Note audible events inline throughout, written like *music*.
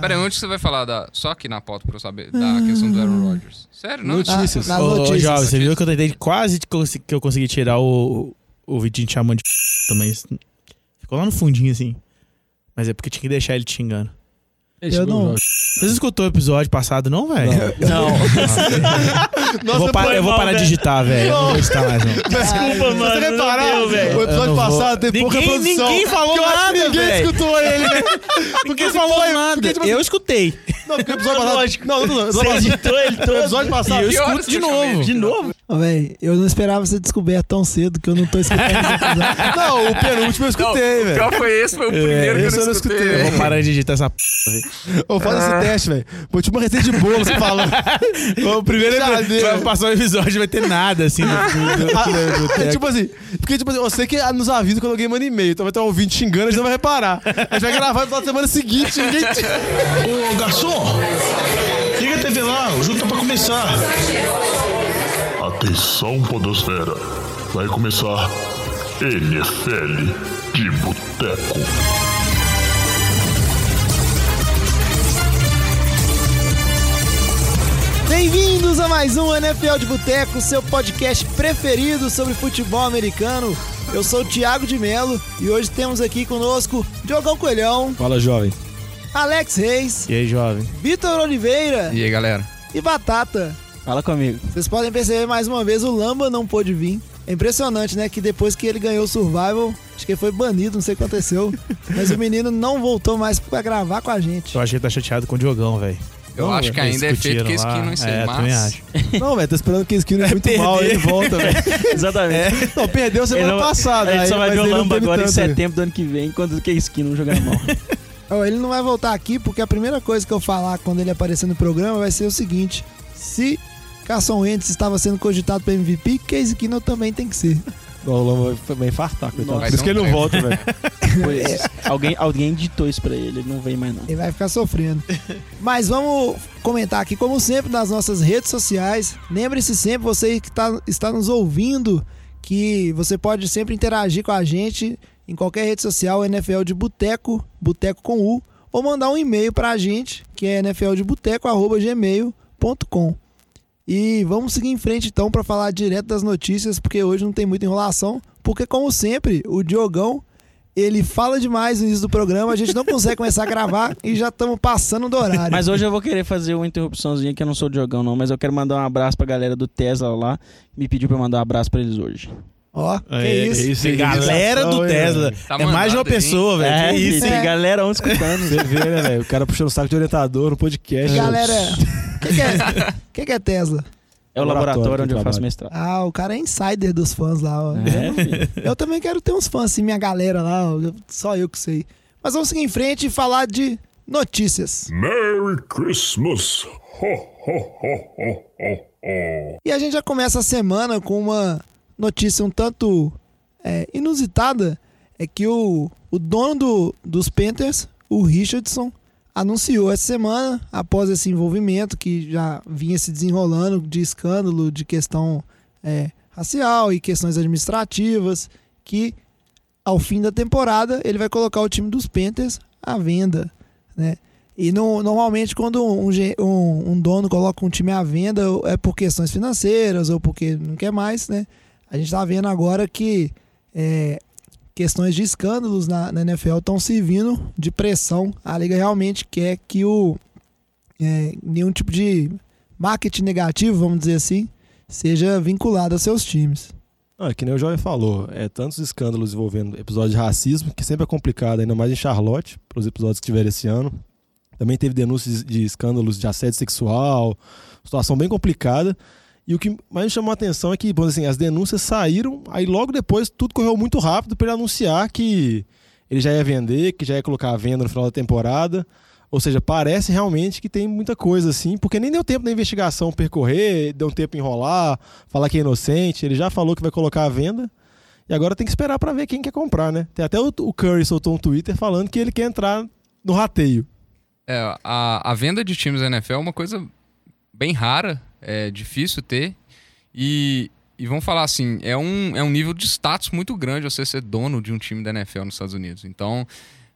Peraí, onde você vai falar da. Só aqui na pauta pra eu saber. Da questão do Aaron Rodgers. Sério, não? Notícias. Nas Ô, ô, notícias. Jovem, você viu que eu tentei quase que eu consegui- tirar o, o Vitinho te chamando de *laughs* também. Ficou lá no fundinho, assim. Mas é porque tinha que deixar ele te xingando. Eu não. Você não escutou o episódio passado, não, velho? Não. *laughs* *laughs* Eu vou, pa- foi eu vou mal, parar de digitar, velho. Não vou digitar mais, não. Desculpa, mano. Você deu, velho. o episódio passado tem pouca Ninguém- produção. ninguém falou Porque nada, Ninguém velho. escutou ele, né? *laughs* Ninguém falou nada. porque, tipo assim- eu escutei. Não, porque o episódio *laughs* passado... Lógico. Não, não, não. Você editou ele O todo. episódio passado... E eu escuto de novo. De novo? Véi, eu não esperava ser descoberto tão cedo que eu não tô escutando episódio. *laughs* Não, o penúltimo eu escutei, velho. Qual foi esse? Foi o primeiro que esse eu eu não escutei. escutei. Eu vou parar de digitar essa p. Ô, faz esse teste, velho. Foi tipo uma receita de bolo, você falou. *laughs* O primeiro deu. vai passar o episódio, vai ter nada, assim. no- no- no- Ah, no- é tipo assim, porque tipo assim, você que nos avisa quando alguém manda e-mail, então vai ter um ouvinte xingando, a gente não vai reparar. A gente vai gravar da semana seguinte, ninguém. Ô, garçom! Liga a TV lá, o jogo tá pra começar. Atenção, Podosfera. Vai começar NFL de Boteco. Bem-vindos a mais um NFL de Boteco, seu podcast preferido sobre futebol americano. Eu sou o Thiago de Melo e hoje temos aqui conosco Diogão Coelhão, Fala, jovem. Alex Reis, E aí, jovem? Vitor Oliveira E aí, galera? e Batata. Fala comigo. Vocês podem perceber mais uma vez, o Lamba não pôde vir. É impressionante, né? Que depois que ele ganhou o Survival, acho que ele foi banido, não sei o que aconteceu. *laughs* mas o menino não voltou mais pra gravar com a gente. Eu acho que ele tá chateado com o Diogão, velho. Eu Não, acho que ainda é feito que aqui não sei, É, acho. *laughs* Não, velho, tô esperando que esse Kino é muito perder. mal, ele volta, velho. *laughs* Exatamente. Não, perdeu semana não- passada. A gente aí, só vai ver o Lamba agora em tanto, né? setembro do ano que vem, quando o Skin não jogar mal. Ó, ele não vai voltar aqui porque a primeira coisa que eu falar quando ele aparecer no programa vai ser o seguinte: se Carson Wentz estava sendo cogitado para MVP, Case Keenum também tem que ser. *laughs* O Lamba vai- infartar, coitado. Vai Por isso que ele não volta, velho. *laughs* Pois, alguém, alguém ditou isso pra ele, ele não vem mais não. Ele vai ficar sofrendo. Mas vamos comentar aqui, como sempre, nas nossas redes sociais. Lembre-se sempre, você que tá, está nos ouvindo, que você pode sempre interagir com a gente em qualquer rede social, NFL de Boteco, Boteco com U, ou mandar um e-mail pra gente, que é nfldeboteco.gmail.com. E vamos seguir em frente então para falar direto das notícias, porque hoje não tem muita enrolação, porque como sempre, o Diogão ele fala demais no início do programa, a gente não consegue começar a gravar *laughs* e já estamos passando do horário. Mas hoje eu vou querer fazer uma interrupçãozinha que eu não sou Diogão não, mas eu quero mandar um abraço pra galera do Tesla lá, me pediu eu mandar um abraço pra eles hoje. Ó, que É, isso. é Galera do Oi, Tesla. Tá é mais de uma pessoa, velho. É, que isso, tem É. galera onde *laughs* escutando. Você vê, né, velho? O cara puxando o saco de orientador no podcast. Galera, o que, que é, *laughs* que, que é Tesla? É o Laboratório laboratório que onde eu faço mestrado. Ah, o cara é insider dos fãs lá. Ó. É. Eu *laughs* também quero ter uns fãs assim, minha galera lá, ó, só eu que sei. Mas vamos seguir em frente e falar de notícias. Merry Christmas! Ho, ho, ho, ho, ho, ho. E a gente já começa a semana com uma notícia um tanto é, inusitada. É que o, o dono do- dos Panthers, o Richardson, anunciou essa semana, após esse envolvimento que já vinha se desenrolando de escândalo, de questão é, racial e questões administrativas, que ao fim da temporada ele vai colocar o time dos Panthers à venda, né? E no- normalmente quando um, um- um dono coloca um time à venda é por questões financeiras ou porque não quer mais, né? A gente tá vendo agora que é, questões de escândalos na, na NFL estão servindo de pressão. A liga realmente quer que o é, nenhum tipo de marketing negativo, vamos dizer assim, seja vinculado aos seus times. Não, é que nem o Jovem falou, é tantos escândalos envolvendo episódios de racismo, que sempre é complicado, ainda mais em Charlotte, para os episódios que tiveram esse ano. Também teve denúncias de escândalos de assédio sexual, situação bem complicada. E o que mais me chamou a atenção é que, bom, assim, as denúncias saíram, aí logo depois tudo correu muito rápido para ele anunciar que ele já ia vender, que já ia colocar a venda no final da temporada. Ou seja, parece realmente que tem muita coisa assim, porque nem deu tempo da investigação percorrer, deu um tempo enrolar, falar que é inocente. Ele já falou que vai colocar a venda. E agora tem que esperar para ver quem quer comprar, né? Tem até o, Curry soltou um Twitter falando que ele quer entrar no rateio. É, a, a venda de times da NFL é uma coisa bem rara, é difícil ter. E, e vamos falar assim, é um, é um nível de status muito grande você ser dono de um time da NFL nos Estados Unidos. Então,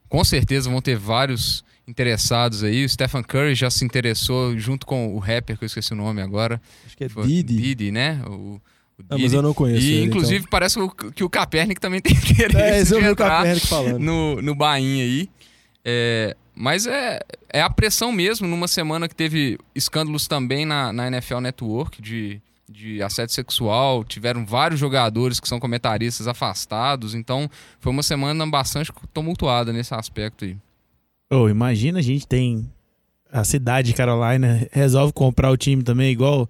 com certeza vão ter vários interessados aí. O Stephen Curry já se interessou junto com o rapper, que eu esqueci o nome agora. Acho que é Foi- Didi. Didi, né? O, o Ah, mas Didi. eu não conheço E ele, inclusive então. parece que o Kaepernick também tem *laughs* interesse É, eu de o Kaepernick falando. no, no Bahia aí. É, mas é, é a pressão mesmo, numa semana que teve escândalos também na, na NFL Network de, de assédio sexual, tiveram vários jogadores que são comentaristas afastados, então foi uma semana bastante tumultuada nesse aspecto aí. Ô, imagina a gente tem a cidade de Carolina resolve comprar o time também, igual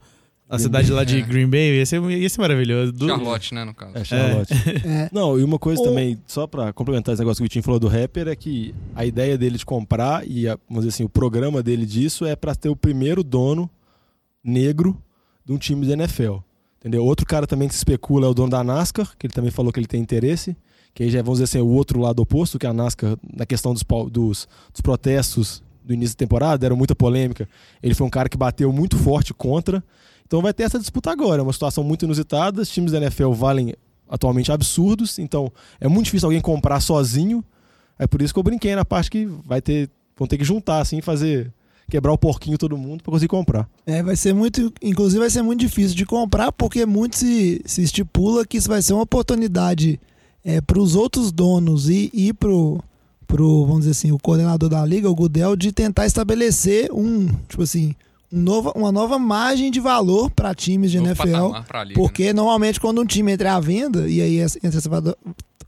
a cidade lá de É. Green Bay. Ia ser, ia ser maravilhoso. Do- Charlotte, né, no caso. É, Charlotte. É. *laughs* Não, e uma coisa O- também, só pra complementar esse negócio que o Vitinho falou do rapper, é que a ideia dele de comprar e, a- vamos dizer assim, o programa dele disso é pra ter o primeiro dono negro de um time da NFL. Entendeu? Outro cara também que se especula é o dono da NASCAR, que ele também falou que ele tem interesse, que aí já é, vamos dizer assim, o outro lado oposto, que a NASCAR, na questão dos, dos, dos protestos do início da temporada, deram muita polêmica. Ele foi um cara que bateu muito forte contra. Então vai ter essa disputa agora. É uma situação muito inusitada. Os times da NFL valem atualmente absurdos, então é muito difícil alguém comprar sozinho. É por isso que eu brinquei na parte que vai ter, vão ter que juntar assim, fazer quebrar o porquinho todo mundo para conseguir comprar. É, vai ser muito. Inclusive, vai ser muito difícil de comprar, porque muito se, se estipula que isso vai ser uma oportunidade para os outros donos e, e pro, pro, vamos dizer assim, o coordenador da liga, o Gudel, de tentar estabelecer um, tipo assim, um nova, uma nova margem de valor para times de Novo NFL. liga, né? Porque normalmente quando um time entra à venda, e aí entra essa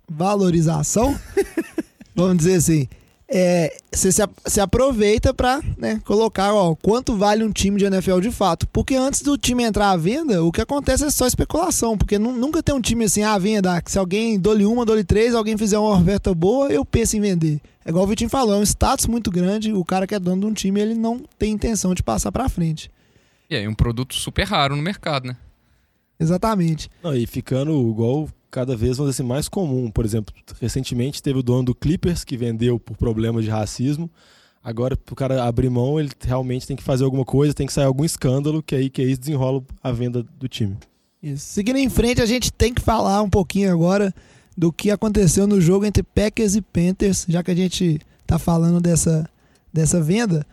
valorização, *laughs* vamos dizer assim, é, você se, se aproveita pra né, colocar ó, quanto vale um time de NFL de fato. Porque antes do time entrar à venda, o que acontece é só especulação. Porque nu- nunca tem um time assim à venda. que Se alguém dole uma, dole três, alguém fizer uma oferta boa, eu penso em vender. É igual o Vitinho falou, é um status muito grande. O cara que é dono de um time, ele não tem intenção de passar pra frente. E aí, um produto super raro no mercado, né? Exatamente. Não, e ficando igual cada vez vamos dizer assim, mais comum. Por exemplo, recentemente teve o dono do Clippers que vendeu por problemas de racismo. Agora, para o cara abrir mão, ele realmente tem que fazer alguma coisa, tem que sair algum escândalo, que aí que aí desenrola a venda do time. Isso. Seguindo em frente, a gente tem que falar um pouquinho agora do que aconteceu no jogo entre Packers e Panthers, já que a gente tá falando dessa, dessa venda.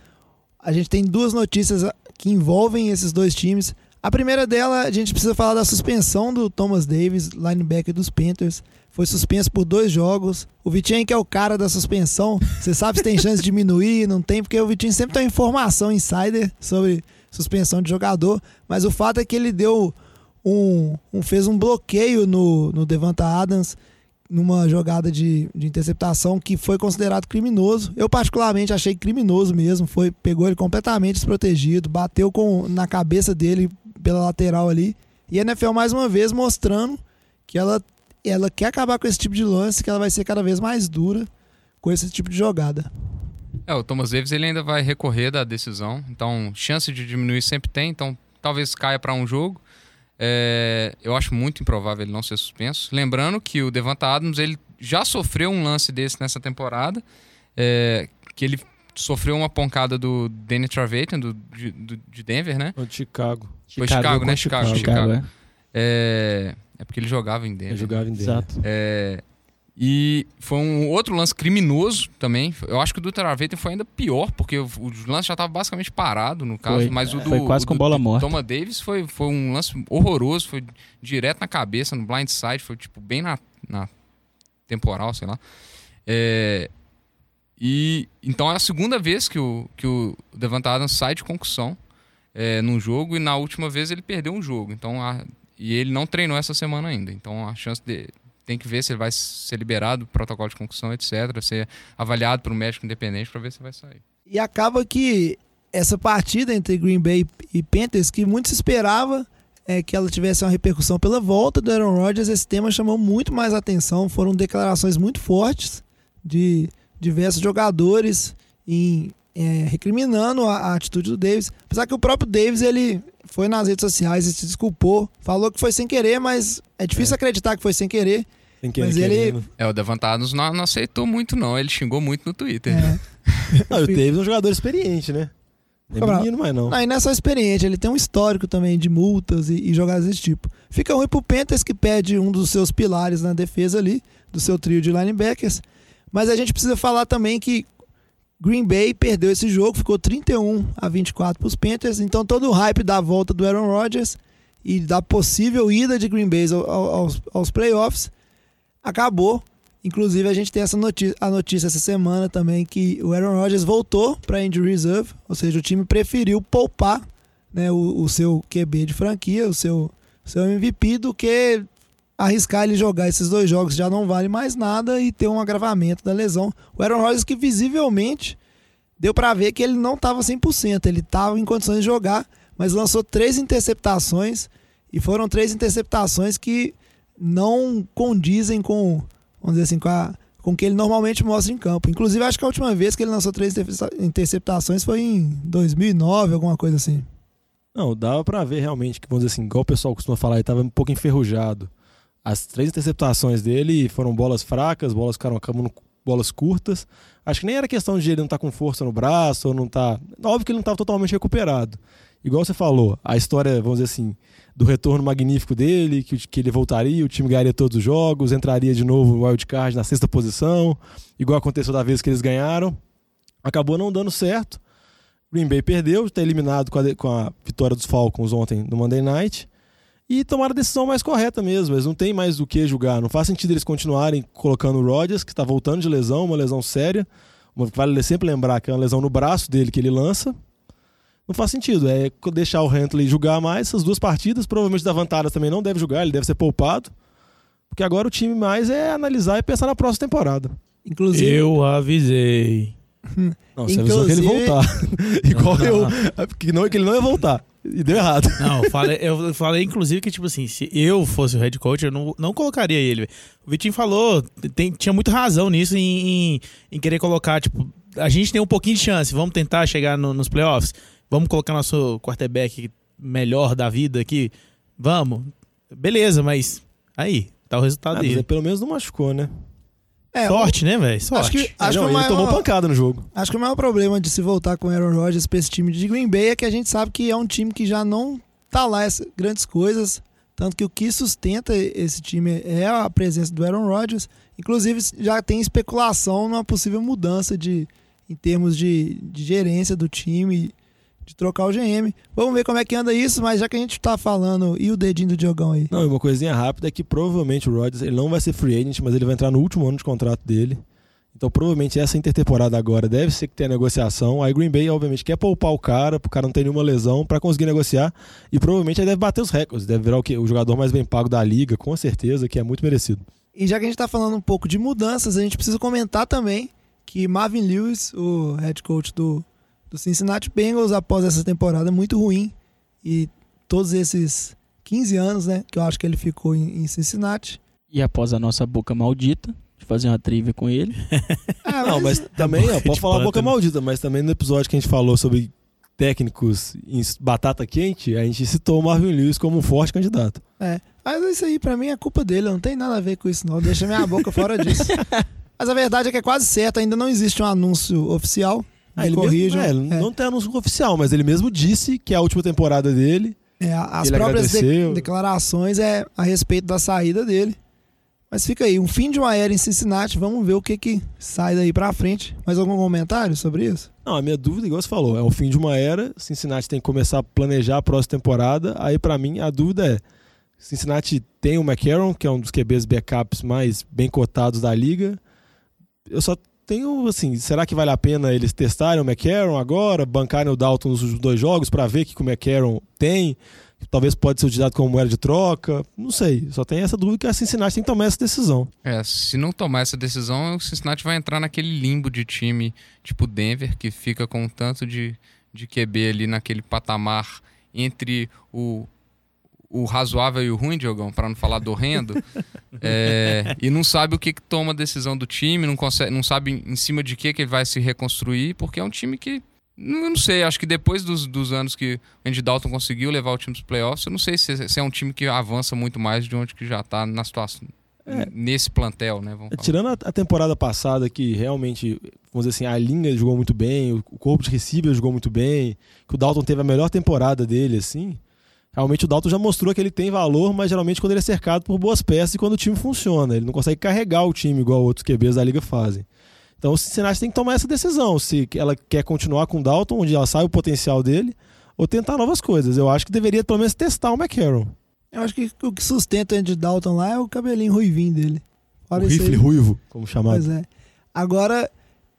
A gente tem duas notícias que envolvem esses dois times. A primeira dela, a gente precisa falar da suspensão do Thomas Davis, linebacker dos Panthers. Foi suspenso por dois jogos. O Vitinho, que é o cara da suspensão, você sabe se tem chance de diminuir, não tem, porque o Vitinho sempre tem informação insider sobre suspensão de jogador. Mas o fato é que ele deu um, um- fez um bloqueio no, no Devonta Adams numa jogada de, de interceptação que foi considerado criminoso. Eu particularmente achei criminoso mesmo, foi pegou ele completamente desprotegido, bateu com na cabeça dele pela lateral ali. E a NFL mais uma vez mostrando que ela ela quer acabar com esse tipo de lance, que ela vai ser cada vez mais dura com esse tipo de jogada. É, o Thomas Davis ele ainda vai recorrer da decisão, então chance de diminuir sempre tem, então talvez caia para um jogo. É, eu acho muito improvável ele não ser suspenso. Lembrando que o Devonta Adams ele já sofreu um lance desse nessa temporada, é, que ele sofreu uma pancada do Danny Trevathan, do, de, do- de Denver, né? De Chicago. Foi Chicago, né? Chicago, Chicago, Chicago. é. É, é porque ele jogava em Denver. Ele jogava em Denver. Exato. É, e foi um outro lance criminoso também. Eu acho que o do Travata foi ainda pior, porque o, lance já estava basicamente parado, no caso. Foi. mas o do, Foi quase o com do- bola do morta. Thomas Davis foi, foi um lance horroroso, foi direto na cabeça, no blind side, foi tipo bem na, na temporal, sei lá. É, e então é a segunda vez que o, que o Devonta Adams sai de concussão é, num jogo e na última vez ele perdeu um jogo. Então a- e ele não treinou essa semana ainda. Então a chance de tem que ver se ele vai ser liberado do protocolo de concussão, etc. Ser avaliado por um médico independente para ver se vai sair. E acaba que essa partida entre Green Bay e Panthers, que muito se esperava é, que ela tivesse uma repercussão pela volta do Aaron Rodgers, esse tema chamou muito mais atenção. Foram declarações muito fortes de diversos jogadores em, é, recriminando a, a atitude do Davis. Apesar que o próprio Davis ele foi nas redes sociais e se desculpou, falou que foi sem querer, mas é difícil acreditar que foi sem querer. Tem que Mas ele- É, o Devonta Adams não, não aceitou muito não, ele xingou muito no Twitter. É. *laughs* Não, o Davis é um jogador experiente, né? É menino, mas não. Aí não é só experiente, ele tem um histórico também de multas e, e jogadas desse tipo. Fica ruim pro Panthers que perde um dos seus pilares na defesa ali, do seu trio de linebackers. Mas a gente precisa falar também que Green Bay perdeu esse jogo, ficou 31 a 24 para os Panthers. Então todo o hype da volta do Aaron Rodgers e da possível ida de Green Bay ao- ao- aos, aos playoffs acabou. Inclusive, a gente tem essa notícia, a notícia essa semana também que o Aaron Rodgers voltou para injury reserve, ou seja, o time preferiu poupar né, o, o seu QB de franquia, o seu, seu MVP, do que arriscar ele jogar esses dois jogos já não vale mais nada e ter um agravamento da lesão. O Aaron Rodgers que visivelmente deu para ver que ele não estava 100%, ele estava em condições de jogar, mas lançou três interceptações e foram três interceptações que não condizem com, vamos dizer assim, com, a, com o que ele normalmente mostra em campo. Inclusive, acho que a última vez que ele lançou três intercepta- interceptações foi em 2009, alguma coisa assim. Não, dava pra ver realmente que, vamos dizer assim, igual o pessoal costuma falar, ele tava um pouco enferrujado. As três interceptações dele foram bolas fracas, bolas ficaram acabando bolas curtas. Acho que nem era questão de ele não estar com força no braço ou não tá. Óbvio que ele não estava totalmente recuperado. Igual você falou, a história, vamos dizer assim, do retorno magnífico dele, que, que ele voltaria, o time ganharia todos os jogos, entraria de novo no wildcard na sexta posição, igual aconteceu da vez que eles ganharam. Acabou não dando certo. Green Bay perdeu, está eliminado com a, com a vitória dos Falcons ontem no Monday Night. E tomaram a decisão mais correta mesmo. Eles não têm mais o que julgar. Não faz sentido eles continuarem colocando o Rodgers, que está voltando de lesão, uma lesão séria. Vale sempre lembrar que é uma lesão no braço dele que ele lança. Não faz sentido. É deixar o Huntley julgar mais essas duas partidas. Provavelmente da Vantaras também não deve julgar, ele deve ser poupado. Porque agora o time mais é analisar e pensar na próxima temporada. Inclusive, Eu avisei. *laughs* Não, você avisou que ele Inclusive- voltar. *laughs* Igual eu. não. É não, que ele não ia voltar. E deu errado. Não, eu falei, eu falei inclusive que, tipo assim, se eu fosse o head coach, eu não, não colocaria ele. O Vitinho falou, tem- tinha muito razão nisso em, em, em querer colocar, tipo, a gente tem um pouquinho de chance, vamos tentar chegar no- nos playoffs, vamos colocar nosso quarterback melhor da vida aqui, vamos. Beleza, mas aí, tá o resultado Ah, mas dele. ele pelo menos não machucou, né? É, Sorte, né, velho? Acho Sorte. que, acho, não, que o ele tomou maior, pancada no jogo. acho que o maior problema de se voltar com o Aaron Rodgers pra esse time de Green Bay é que a gente sabe que é um time que já não tá lá essas grandes coisas. Tanto que o que sustenta esse time é a presença do Aaron Rodgers. Inclusive, já tem especulação numa possível mudança de, em termos de, de gerência do time, de trocar o GM. Vamos ver como é que anda isso, mas já que a gente tá falando, e o dedinho do Diogão aí? Não, uma coisinha rápida é que provavelmente o Rodgers ele não vai ser free agent, mas ele vai entrar no último ano de contrato dele. Então provavelmente essa intertemporada agora deve ser que tenha negociação. Aí Green Bay, obviamente, quer poupar o cara, pro cara não ter nenhuma lesão, pra conseguir negociar. E provavelmente ele deve bater os recordes, deve virar o, quê? o jogador mais bem pago da liga, com certeza, que é muito merecido. E já que a gente tá falando um pouco de mudanças, a gente precisa comentar também que Marvin Lewis, o head coach do, do Cincinnati Bengals, após essa temporada muito ruim e todos esses 15 anos, né, que eu acho que ele ficou em, em Cincinnati. E após a nossa boca maldita, de fazer uma trivia com ele. Ah, *laughs* Não, mas também, ó, pode de falar boca maldita, mas também no episódio que a gente falou sobre técnicos em batata quente, a gente citou o Marvin Lewis como um forte candidato. Mas isso aí pra mim é culpa dele, não tem nada a ver com isso não, deixa minha boca fora disso. *laughs* Mas a verdade é que é quase certo, ainda não existe um anúncio oficial. Ah, ele corrijam. mesmo, é, É. Não tem anúncio oficial, mas ele mesmo disse que é a última temporada dele. É, as próprias de- declarações é a respeito da saída dele. Mas fica aí, um fim de uma era em Cincinnati, vamos ver o que que sai daí pra frente. Mais algum comentário sobre isso? Não, a minha dúvida, igual você falou, é o fim de uma era. Cincinnati tem que começar a planejar a próxima temporada. Aí, pra mim, a dúvida é: Cincinnati tem o McCarron, que é um dos QBs backups mais bem cotados da liga. Eu só tenho, assim, será que vale a pena eles testarem o McCarron agora, bancarem o Dalton nos dois jogos pra ver o que que o McCarron tem? Talvez pode ser utilizado como moeda de troca. Não sei. Só tem essa dúvida que a Cincinnati tem que tomar essa decisão. É, se não tomar essa decisão, o Cincinnati vai entrar naquele limbo de time tipo Denver, que fica com um tanto de, de QB ali naquele patamar entre o, o razoável e o ruim, Diogão, para não falar do horrendo, *laughs* é, e não sabe o que, que toma a decisão do time, não, consegue, não sabe em cima de que, que ele vai se reconstruir, porque é um time que. Não, eu não sei, acho que depois dos, dos anos que o Andy Dalton conseguiu levar o time dos playoffs, eu não sei se, se é um time que avança muito mais de onde que já tá na situação. É. Nesse plantel, né? Vamos É, falar. Tirando a, a temporada passada, que realmente, vamos dizer assim, a linha jogou muito bem, o, o corpo de receiver jogou muito bem, que o Dalton teve a melhor temporada dele, assim. Realmente o Dalton já mostrou que ele tem valor, mas geralmente quando ele é cercado por boas peças e quando o time funciona. Ele não consegue carregar o time igual outros QBs da liga fazem. Então o Cincinnati tem que tomar essa decisão, se ela quer continuar com o Dalton, onde ela sabe o potencial dele, ou tentar novas coisas. Eu acho que deveria pelo menos testar o McCarron. Eu acho que o que sustenta o Andy Dalton lá é o cabelinho ruivinho dele. O Fora aí- rifle ruivo, como chamado. Pois é. Agora,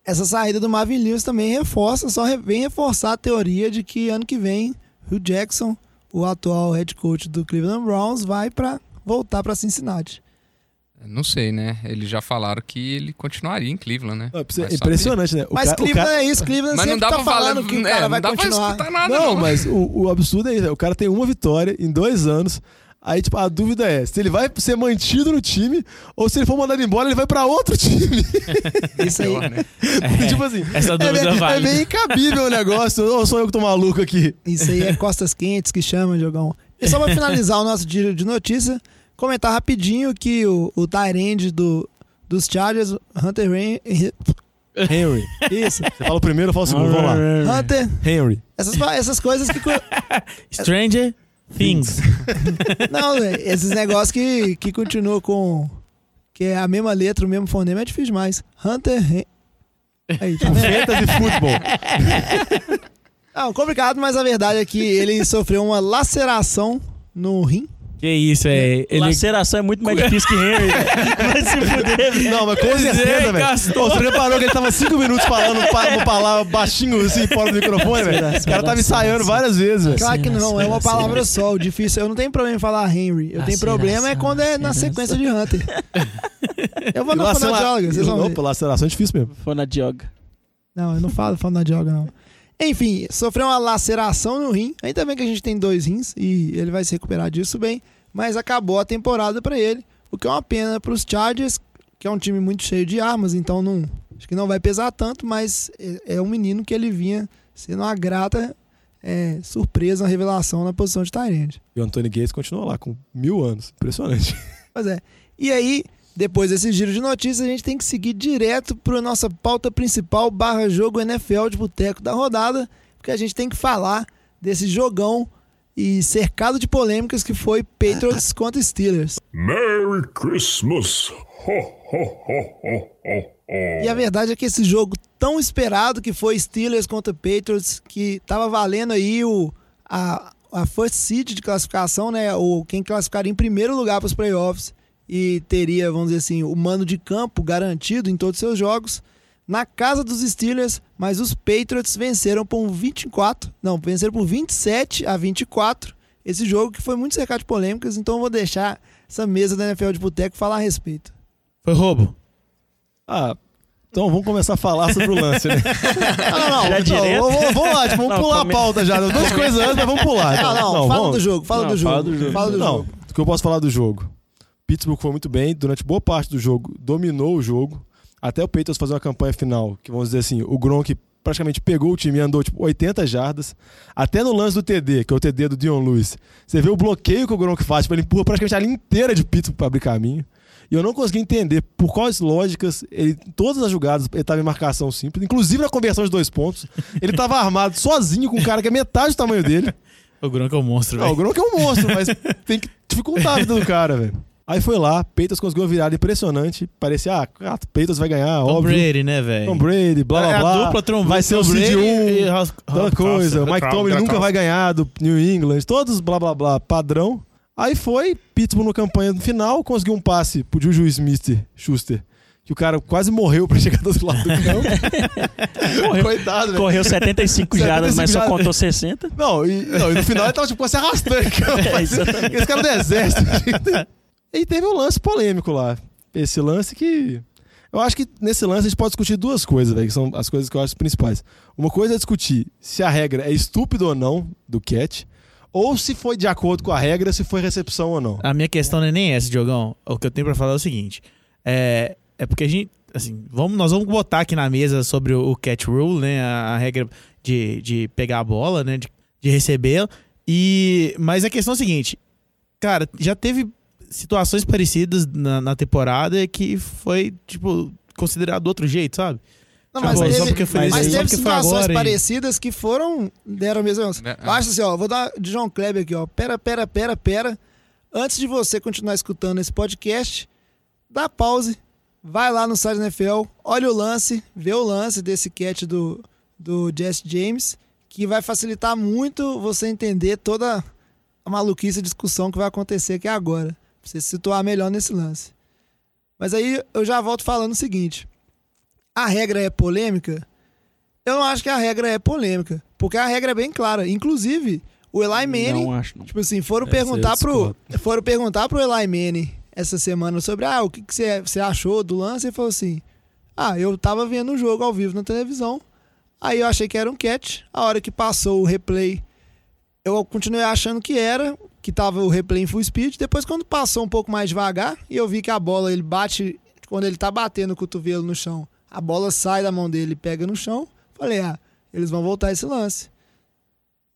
essa saída do Marvin Lewis também reforça, só vem reforçar a teoria de que ano que vem Hugh Jackson, o atual head coach do Cleveland Browns, vai para voltar para Cincinnati. Não sei, né? Eles já falaram que ele continuaria em Cleveland, né? Não, é impressionante, né? O Mas ca- o Cleveland cara- é isso, Cleveland Mas não sempre dá tá pra falar. falando que o é, cara não vai dá pra continuar. escutar nada, Não, não. mas o, o absurdo é isso. O cara tem uma vitória em dois anos. Aí, tipo, a dúvida é se ele vai ser mantido no time ou se ele for mandado embora, ele vai pra outro time. *laughs* Isso aí. Né? *laughs* tipo assim, Essa é, dúvida bem- é vale. bem incabível o negócio. Ou sou eu que tô maluco aqui? Isso aí é *laughs* costas quentes que chama, Jogão. E só pra finalizar o nosso giro de notícia, comentar rapidinho que o, o Tyrande do, dos Chargers, Hunter Rain, Henry. isso, Você fala o primeiro, eu falo o segundo. Vamos lá. Hunter, Henry. essas, essas coisas que... Stranger Things. *laughs* Não, velho, esses negócios que, que continuam com... Que é a mesma letra, o mesmo fonema, é difícil demais. Hunter... Aí, tá? Fantasy Football. *laughs* Não, complicado, mas a verdade é que ele sofreu uma laceração no rim. Que isso, é. Ele... Laceração é muito mais difícil que Henry. *laughs* Vai se fuder, velho. Não, mas com certeza, velho. Você reparou que ele tava cinco minutos falando pa- uma palavra baixinho assim fora do microfone, velho? O cara tava ensaiando várias vezes, velho. Claro que não, é uma palavra só. O difícil, eu não tenho problema em falar Henry. Eu tenho problema é quando é na sequência de Hunter. *laughs* Eu vou na fonoaudióloga, vocês vão ver. Opa, laceração é difícil mesmo. Foi na Dioga. Não, eu não falo fonoaudióloga, não. Enfim, sofreu uma laceração no rim. Ainda bem que a gente tem dois rins e ele vai se recuperar disso bem. Mas acabou a temporada pra ele, o que é uma pena pros Chargers, que é um time muito cheio de armas, então não, acho que não vai pesar tanto, mas é, é um menino que ele vinha sendo uma grata é, surpresa, uma revelação na posição de Tyrande. E o Anthony Gates continua lá com mil anos. Impressionante. Pois é. E aí, depois desse giro de notícias, a gente tem que seguir direto para nossa pauta principal barra jogo NFL de boteco da rodada, porque a gente tem que falar desse jogão e cercado de polêmicas que foi Patriots *laughs* contra Steelers. Merry Christmas. Ho, ho, ho, ho, ho, ho. E a verdade é que esse jogo tão esperado que foi Steelers contra Patriots, que tava valendo aí o, a, a first seed de classificação, né? Ou quem classificaria em primeiro lugar para os playoffs e teria, vamos dizer assim, o mano de campo garantido em todos os seus jogos. Na casa dos Steelers, mas os Patriots venceram por 24, não, venceram por 27 a 24. Esse jogo que foi muito cercado de polêmicas, então eu vou deixar essa mesa da NFL de boteco falar a respeito. Foi roubo. Ah, então vamos começar a falar sobre o lance, né? *laughs* Não, não, não. Já Então, vamos, vamos lá, tipo, vamos Não, pular come- a pauta já. Duas coisas antes, mas vamos pular. Não, Então, não, fala vamos- do jogo, fala Não, do jogo. fala do jogo. Fala do Não, jogo. o que eu posso falar do jogo? Pittsburgh foi muito bem, durante boa parte do jogo dominou o jogo, até o Patriots fazer uma campanha final, que vamos dizer assim, o Gronk praticamente pegou o time e andou tipo 80 jardas, até no lance do TD, que é o TD do Dion Lewis. Você vê o bloqueio que o Gronk faz, tipo, ele empurra praticamente a linha inteira de Pittsburgh para abrir caminho. E eu não consegui entender por quais lógicas, ele, todas as jogadas, ele estava em marcação simples, inclusive na conversão de dois pontos. Ele estava armado sozinho com um cara que é metade do tamanho dele. *laughs* O Gronk é um monstro, Não, o velho. Gronk é um monstro, mas *laughs* tem que dificultar a vida do cara, velho. Aí foi lá, Peitas conseguiu uma virada impressionante. Parecia, ah, ah Peitas vai ganhar, Tom óbvio. Brady, né, velho? Tom Brady, blá blá É blá. a dupla Tom vai ser o Tom Brady 1, e House- aquela House- coisa. O Mike Tomlin nunca vai ganhar do New England. Todos blá blá blá, padrão. Aí foi, Pittsburgh na campanha no final, conseguiu um passe pro Juju Smith Schuster. Que o cara quase morreu pra chegar do outro lado do *laughs* campo. Coitado, velho. Correu 75 jardas, mas só 75 contou 60. Não, e, não, e no final ele tava tipo se arrastando. *laughs* É. Esse cara do exército. E teve um lance polêmico lá. Esse lance que. Eu acho que nesse lance a gente pode discutir duas coisas, velho, que são as coisas que eu acho principais. Uma coisa é discutir se a regra é estúpida ou não do catch, ou se foi de acordo com a regra, se foi recepção ou não. A minha questão não é nem essa, Diogão. O que eu tenho pra falar é o seguinte. É, é porque a gente, assim, vamos, nós vamos botar aqui na mesa sobre o, o catch rule, né? A, a regra de, de pegar a bola, né? De, de receber. E, mas a questão é a seguinte. Cara, já teve situações parecidas na, na temporada que foi, tipo, considerado do outro jeito, sabe? Não, Tipo, mas só teve, porque foi- mas só teve porque foi situações agora e- parecidas que foram. deram a mesma. É, Eu acho assim, ó, vou dar de João Kleber aqui, ó. Pera, pera, pera, pera. Antes de você continuar escutando esse podcast, dá pause, vai lá no site da NFL, olha o lance, vê o lance desse catch do, do Jesse James, que vai facilitar muito você entender toda a maluquice, a discussão que vai acontecer aqui agora. Pra você se situar melhor nesse lance. Mas aí eu já volto falando o seguinte: a regra é polêmica? Eu não acho que a regra é polêmica, porque a regra é bem clara. Inclusive, o Eli Manning, Não acho, não. tipo assim, foram Essa perguntar pro foram perguntar pro Eli Manning essa semana sobre ah, o que, você, você achou do lance. Ele falou assim: Ah, eu tava vendo o jogo ao vivo na televisão. Aí eu achei que era um catch. A hora que passou o replay, eu continuei achando que era, que tava o replay em full speed. Depois, quando passou um pouco mais devagar, e eu vi que a bola ele bate, quando ele tá batendo o cotovelo no chão, a bola sai da mão dele e pega no chão. Falei, ah, eles vão voltar esse lance.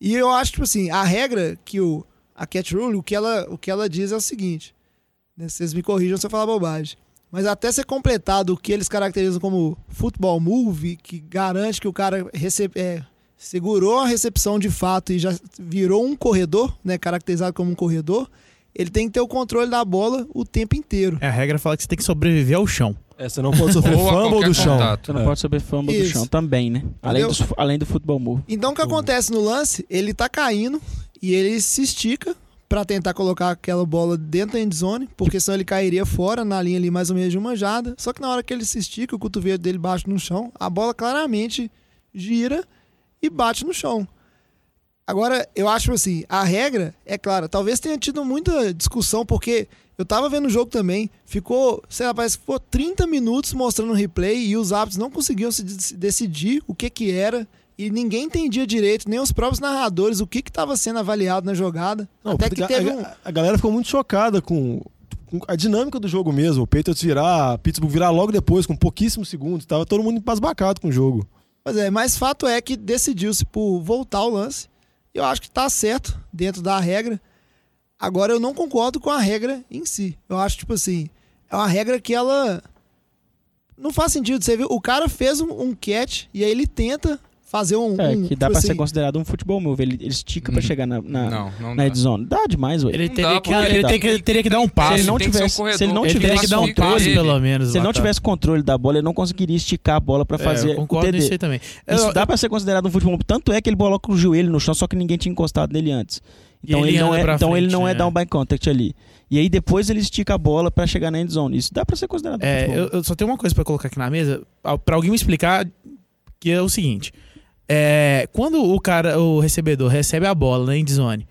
E eu acho, tipo assim, a regra que o, a Cat Rule, o que ela, o que ela diz é o seguinte: né, vocês me corrijam se eu falar bobagem. Mas até ser completado o que eles caracterizam como futebol move, que garante que o cara recebe, é, segurou a recepção de fato e já virou um corredor, né, caracterizado como um corredor, ele tem que ter o controle da bola o tempo inteiro. É, a regra fala que você tem que sobreviver ao chão. É, você não pode sofrer fumble do chão. contato. Você não É. pode saber fumble do Isso. chão também, né? Além do, além do futebol move. Então o que acontece no lance? Ele tá caindo e ele se estica pra tentar colocar aquela bola dentro da endzone, porque senão ele cairia fora na linha ali mais ou menos de uma jada. Só que na hora que ele se estica, o cotovelo dele bate no chão, a bola claramente gira e bate no chão. Agora, eu acho assim, a regra, é clara, talvez tenha tido muita discussão, porque eu tava vendo o jogo também, ficou, sei lá, parece que ficou 30 minutos mostrando o replay e os árbitros não conseguiam se de- decidir o que que era e ninguém entendia direito, nem os próprios narradores, o que que tava sendo avaliado na jogada. Não, Até que teve a, um... a galera ficou muito chocada com, com a dinâmica do jogo mesmo. O Patriots virar, Pittsburgh virar logo depois, com pouquíssimos segundos. Tava todo mundo embasbacado com o jogo. Pois é, mas fato é que decidiu-se por voltar o lance. Eu acho que tá certo dentro da regra. Agora eu não concordo com a regra em si. Eu acho, tipo assim, é uma regra que ela. Não faz sentido. Você viu? O cara fez um, um catch e aí ele tenta fazer um. É, um, que dá tipo pra assim, ser considerado um futebol move. Ele, ele estica pra Hum. chegar na, na, Não, não na zone. Dá demais, ué. Ele teria, dá, que, ele ele que- teria que dar um Se passo. ele não que ser um tivesse, se ele não ele Ele teria tivesse que dar um passe, ele. pelo menos. Se ele não tivesse controle da bola, ele não conseguiria esticar a bola pra É, fazer eu concordo TD. nisso aí também. Isso Eu- dá pra ser considerado um futebol. Tanto é que ele coloca o joelho no chão, só que ninguém tinha encostado nele antes. Então ele ele, não é, então ele não é né? down by contact ali. E aí depois ele estica a bola pra chegar na end zone. Isso dá pra ser considerado um É, futebol. eu, eu só tenho uma coisa pra colocar aqui na mesa, pra alguém me explicar, que é o seguinte. É, quando o cara, o recebedor, recebe a bola na endzone,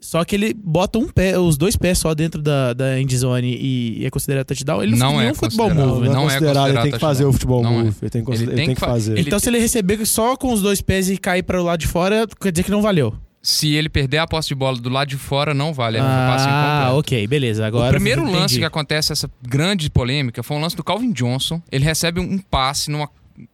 só que ele bota um pé, os dois pés só dentro da, da endzone e, e é considerado touchdown, ele não, Não é nenhum futebol considerado. move. Não, né? não é é considerado, ele tem que fazer o futebol Não é. move. Ele tem que, Ele tem fazer. Então se ele receber só com os dois pés e cair para o lado de fora, quer dizer que não valeu. Se ele perder a posse de bola do lado de fora, não vale. É um passe ah, incompleto. ok, beleza. Agora o primeiro lance que acontece, essa grande polêmica, foi um lance do Calvin Johnson. Ele recebe um passe numa.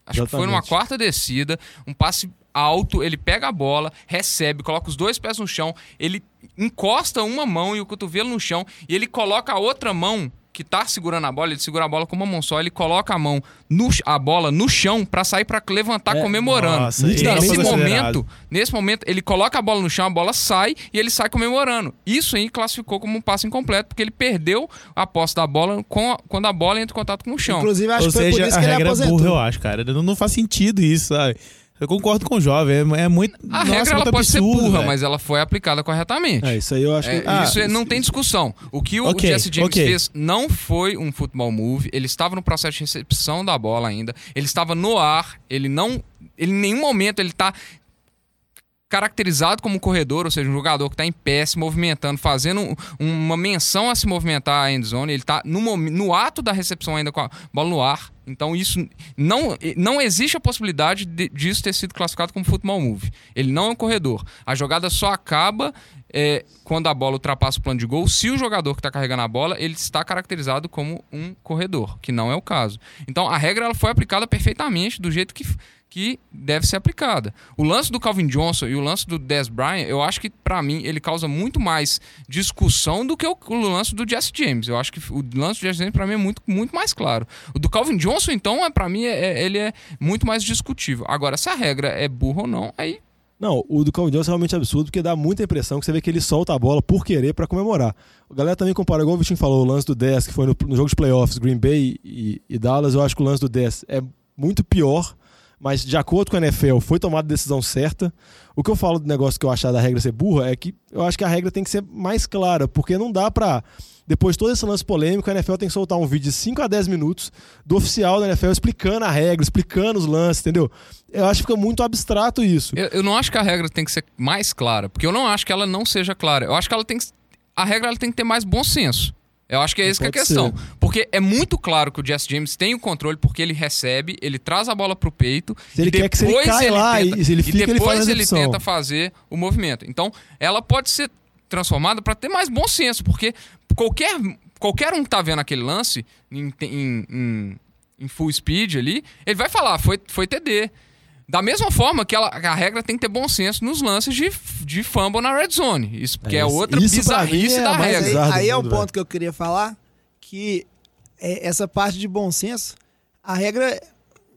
Acho que foi numa quarta descida, um passe alto, ele pega a bola, recebe, coloca os dois pés no chão, ele encosta uma mão e o cotovelo no chão, e ele coloca a outra mão que tá segurando a bola, ele segura a bola com uma mão só, ele coloca a mão no, a bola no chão pra sair pra levantar É, comemorando. nossa, Nitidamente nesse momento, nesse momento, ele coloca a bola no chão, a bola sai e ele sai comemorando. Isso aí classificou como um passe incompleto, porque ele perdeu a posse da bola com a- quando a bola entra em contato com o chão. Inclusive, acho Ou que foi por seja, isso a que ele regra é aposentou. burra, eu acho, cara. Não, não faz sentido isso, sabe? Eu concordo com o jovem, é, é muito. A nossa, regra ela pode ser absurdo, burra, velho. mas ela foi aplicada corretamente. É, isso aí eu acho É, que. Ah, isso é- não tem discussão. O que o, Ok, o Jesse James ok. fez não foi um futebol move. Ele estava no processo de recepção da bola ainda. Ele estava no ar. Ele não. Ele, em nenhum momento ele está caracterizado como corredor, ou seja, um jogador que está em pé, se movimentando, fazendo um- uma menção a se movimentar a endzone. Ele está no, no ato da recepção ainda com a bola no ar. Então isso não, não existe a possibilidade de- disso ter sido classificado como futebol move. Ele não é um corredor. A jogada só acaba é, quando a bola ultrapassa o plano de gol. Se o jogador que está carregando a bola, ele está caracterizado como um corredor, que não é o caso. Então a regra ela foi aplicada perfeitamente do jeito que, que deve ser aplicada. O lance do Calvin Johnson e o lance do Dez Bryant, eu acho que para mim ele causa muito mais discussão do que o, o lance do Jesse James. Eu acho que o lance do Jesse James para mim é muito, muito mais claro. O do Calvin Johnson então é para mim é, é- ele é muito mais discutível. Agora se a regra é burra ou não, aí Não, o do Calvin Johnson é realmente absurdo, porque dá muita impressão que você vê que ele solta a bola por querer pra comemorar. A galera também compara, igual o Vitinho falou, o lance do 10, que foi no, no jogo de playoffs, Green Bay e, e Dallas, eu acho que o lance do 10 é muito pior, mas de acordo com a NFL, foi tomada a decisão certa. O que eu falo do negócio que eu achar da regra ser burra é que eu acho que a regra tem que ser mais clara, porque não dá pra. Depois de todo esse lance polêmico, a NFL tem que soltar um vídeo de 5 a 10 minutos do oficial da NFL explicando a regra, explicando os lances, entendeu? Eu acho que fica muito abstrato isso. Eu, eu não acho que a regra tem que ser mais clara, porque eu não acho que ela não seja clara. Eu acho que ela tem que. A regra ela tem que ter mais bom senso. Eu acho que é essa que é a questão. ser. Porque é muito claro que o Jesse James tem o controle, porque ele recebe, ele traz a bola pro peito. Se ele e quer que se ele depois cai lá tenta- e se ele fica, e ele depois faz a ele recepção. tenta fazer o movimento. Então, ela pode ser transformada para ter mais bom senso, porque qualquer, qualquer um que tá vendo aquele lance em, em- em- em full speed ali, ele vai falar, foi, foi TD. Da mesma forma que ela- a regra tem que ter bom senso nos lances de, de fumble na red zone. Isso porque é, É, outra isso bizarrice é da regra. Aí, aí é o mundo, ponto velho. que eu queria falar, que é essa parte de bom senso, a regra,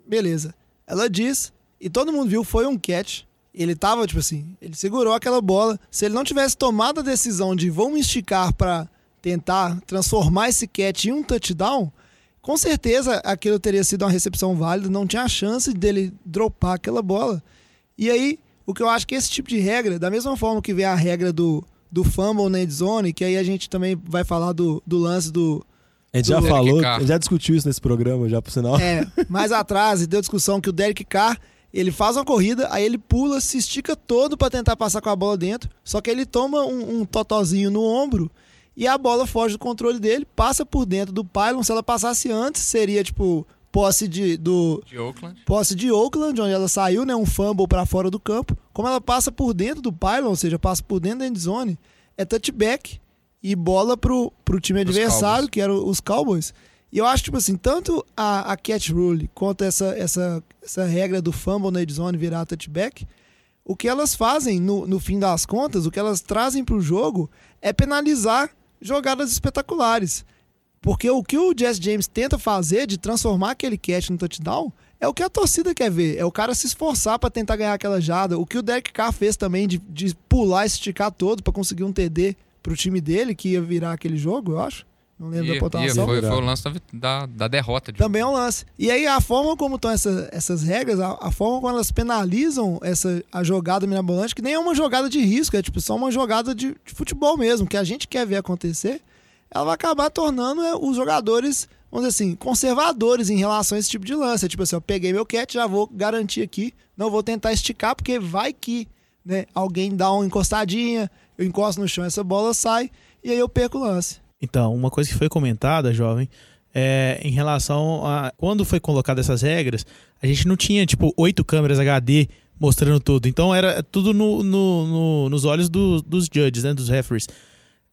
beleza, ela diz, e todo mundo viu, foi um catch, ele tava, tipo assim, ele segurou aquela bola, se ele não tivesse tomado a decisão de vamos esticar pra tentar transformar esse catch em um touchdown, com certeza aquilo teria sido uma recepção válida, não tinha chance dele dropar aquela bola. E aí, o que eu acho que esse tipo de regra, da mesma forma que vem a regra do, do fumble na end zone, que aí a gente também vai falar do, do lance do. A gente já do falou, Carr. a gente já discutiu isso nesse programa, já por sinal. É, mais atrás, deu discussão que o Derek Carr, ele faz uma corrida, aí ele pula, se estica todo pra tentar passar com a bola dentro, só que ele toma um, um totozinho no ombro e a bola foge do controle dele, passa por dentro do pylon. Se ela passasse antes, seria tipo posse de, do, De Oakland. posse de Oakland, onde ela saiu, né, um fumble para fora do campo. Como ela passa por dentro do pylon, ou seja, passa por dentro da endzone, é touchback e bola pro, pro time adversário, que eram os Cowboys. E eu acho, tipo assim, tanto a, a catch rule quanto essa, essa, essa regra do fumble na endzone virar touchback, o que elas fazem, no, no fim das contas, o que elas trazem pro jogo é penalizar jogadas espetaculares. Porque o que o Jesse James tenta fazer de transformar aquele catch no touchdown é o que a torcida quer ver. É o cara se esforçar pra tentar ganhar aquela jada. O que o Derek Carr fez também de, de pular e esticar todo pra conseguir um TD pro time dele, que ia virar aquele jogo, eu acho. Não lembro Ia- da ia, pontuação. foi, foi o lance da, da, derrota. De Também é um lance. E aí a forma como estão essa, essas regras, a, a forma como elas penalizam essa, a jogada mirabolante, que nem é uma jogada de risco, é tipo só uma jogada de, de futebol mesmo, que a gente quer ver acontecer, ela vai acabar tornando é, os jogadores, vamos dizer assim, conservadores em relação a esse tipo de lance. É tipo assim, eu peguei meu catch, já vou garantir aqui, não vou tentar esticar, porque vai que né, alguém dá uma encostadinha, eu encosto no chão, essa bola sai, e aí eu perco o lance. Então, uma coisa que foi comentada, jovem, é em relação a quando foi colocada essas regras, a gente não tinha tipo oito câmeras HD mostrando tudo. Então era tudo no, no- no- nos olhos do- dos judges, né, dos referees.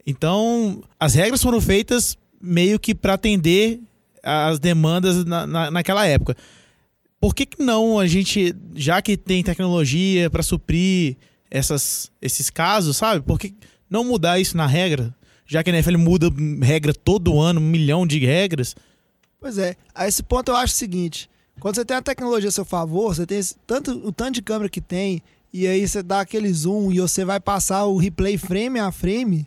Então as regras foram feitas meio que para atender as demandas na, na- naquela época. Por que, que não a gente, já que tem tecnologia para suprir essas, esses casos, sabe? Por que não mudar isso na regra? Já que a NFL muda regra todo ano, um milhão de regras. Pois é, a esse ponto eu acho o seguinte: quando você tem a tecnologia a seu favor, você tem esse- tanto, o tanto de câmera que tem, e aí você dá aquele zoom e você vai passar o replay frame a frame,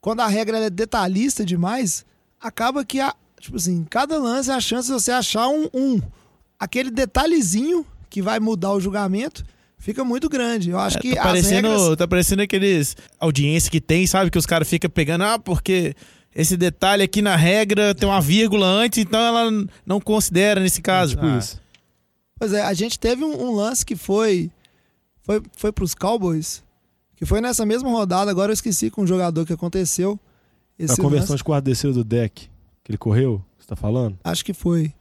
quando a regra é detalhista demais, acaba que, a, tipo assim, cada lance a chance de você achar um, um aquele detalhezinho que vai mudar o julgamento fica muito grande. Eu acho É, que tá, as parecendo, regras... tá parecendo aqueles audiência que tem, sabe? Que os caras ficam pegando, ah, porque esse detalhe aqui na regra tem uma vírgula antes, então ela não considera nesse caso. tipo Ah, isso. Pois é, a gente teve um, um lance que foi, foi foi pros Cowboys, que foi nessa mesma rodada, agora eu esqueci com o jogador que aconteceu. A conversão lance, de quarto descida do deck, que ele correu, você tá falando? acho que foi.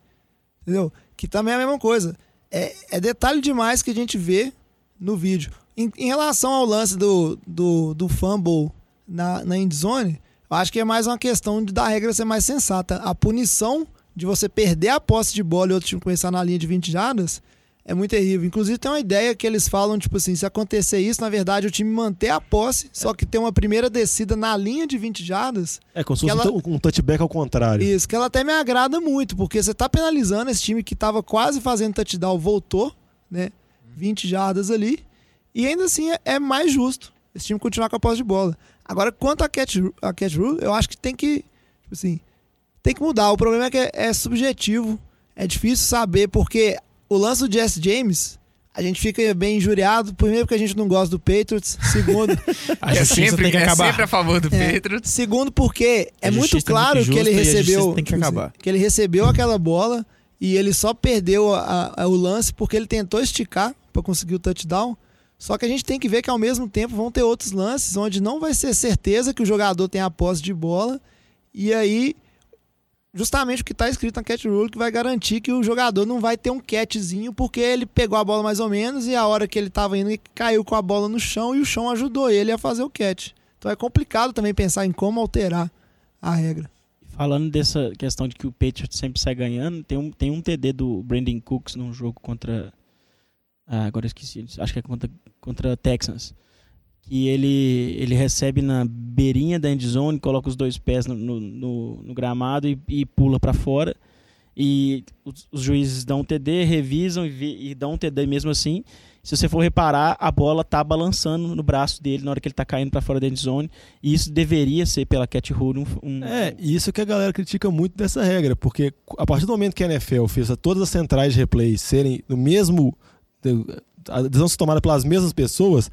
Entendeu? Que também é a mesma coisa. É, é detalhe demais que a gente vê no vídeo. Em, em relação ao lance do, do, do fumble na, na endzone, eu acho que é mais uma questão de da regra ser mais sensata. A punição de você perder a posse de bola e outro time começar na linha de 20 jardas é muito terrível. Inclusive tem uma ideia que eles falam, tipo assim, se acontecer isso, na verdade o time manter a posse, só que ter uma primeira descida na linha de 20 jardas, É, como se fosse ela- um, um touchback ao contrário. isso, que ela até me agrada muito, porque você tá penalizando esse time que tava quase fazendo touchdown, voltou, né? 20 jardas ali. E ainda assim é, é mais justo esse time continuar com a posse de bola. Agora, quanto a catch, a catch rule, eu acho que tem que, tipo assim, tem que mudar. O problema é que é, é subjetivo, é difícil saber, porque o lance do Jesse James, a gente fica bem injuriado, primeiro porque a gente não gosta do Patriots, segundo, *laughs* A é sempre, tem que é acabar. sempre a favor do É. Patriots. segundo porque é muito justiça é claro muito que ele recebeu, tem que acabar. que ele recebeu aquela bola e ele só perdeu a- a- o lance porque ele tentou esticar para conseguir o touchdown. Só que a gente tem que ver que ao mesmo tempo vão ter outros lances onde não vai ser certeza que o jogador tem a posse de bola e aí justamente o que está escrito na catch rule que vai garantir que o jogador não vai ter um catchzinho porque ele pegou a bola mais ou menos e a hora que ele estava indo ele caiu com a bola no chão e o chão ajudou ele a fazer o catch. Então é complicado também pensar em como alterar a regra. Falando dessa questão de que o Patriots sempre sai ganhando, tem um, tem um TD do Brandon Cooks num jogo contra. Ah, agora eu esqueci. Acho que é contra, contra Texans. Que ele, ele recebe na beirinha da endzone, coloca os dois pés no, no, no- no gramado e, e pula pra fora. E os, os juízes dão um TD, revisam e, vi- e dão um TD mesmo assim. Se você for reparar, a bola tá balançando no braço dele na hora que ele tá caindo pra fora da endzone. E isso deveria ser pela cat rule um, um, É, isso que a galera critica muito dessa regra, porque a partir do momento que a NFL fez todas as centrais de replay serem no mesmo. A decisão ser tomada pelas mesmas pessoas,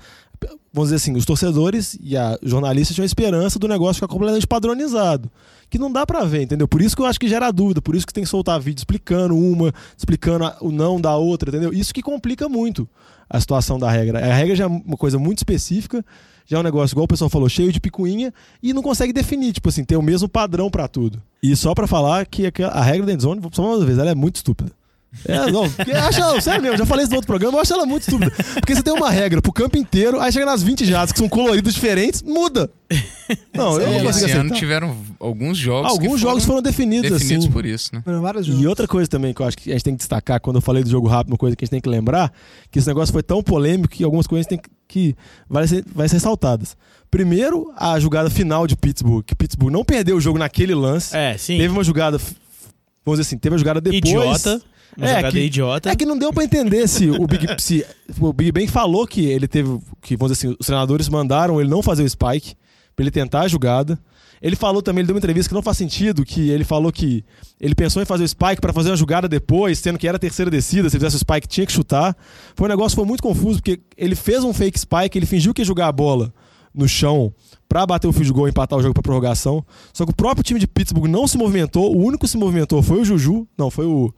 vamos dizer assim, os torcedores e a jornalista tinham a esperança do negócio ficar completamente padronizado. Que não dá pra ver, entendeu? Por isso que eu acho que gera dúvida, por isso que tem que soltar vídeo explicando uma, explicando o não da outra, entendeu? Isso que complica muito a situação da regra. A regra já é uma coisa muito específica, já é um negócio, igual o pessoal falou, cheio de picuinha, e não consegue definir, tipo assim, ter o mesmo padrão pra tudo. E só pra falar que a regra da endzone, só uma vez, ela é muito estúpida. É, não, acho ela, sério mesmo, já falei isso no outro programa, eu acho ela muito estúpida. Porque você tem uma regra pro campo inteiro, aí chega nas 20 jadas que são coloridos diferentes, muda. Não, eu não consigo Esse ano aceitar. tiveram alguns jogos que Alguns jogos foram definidos, definidos assim. por isso, né? Foram vários jogos. E outra coisa também que eu acho que a gente tem que destacar quando eu falei do jogo rápido, uma coisa que a gente tem que lembrar, que esse negócio foi tão polêmico que algumas coisas tem que, que vai, ser, vai ser ressaltadas. Primeiro, a jogada final de Pittsburgh, que Pittsburgh não perdeu o jogo naquele lance. É, sim. Teve uma jogada, vamos dizer assim, teve uma jogada depois. Idiota. É, que- idiota. É que não deu pra entender se o Big, *laughs* se o Big Ben falou que ele teve, que vamos dizer assim, os treinadores mandaram ele não fazer o spike pra ele tentar a jogada. Ele falou também, ele deu uma entrevista que não faz sentido, que ele falou que ele pensou em fazer o spike pra fazer uma jogada depois, sendo que era a terceira descida, se ele fizesse o spike tinha que chutar. Foi um negócio que foi muito confuso, porque ele fez um fake spike, ele fingiu que ia jogar a bola no chão pra bater o field goal e empatar o jogo pra prorrogação. Só que o próprio time de Pittsburgh não se movimentou, o único que se movimentou foi o Juju, não, foi o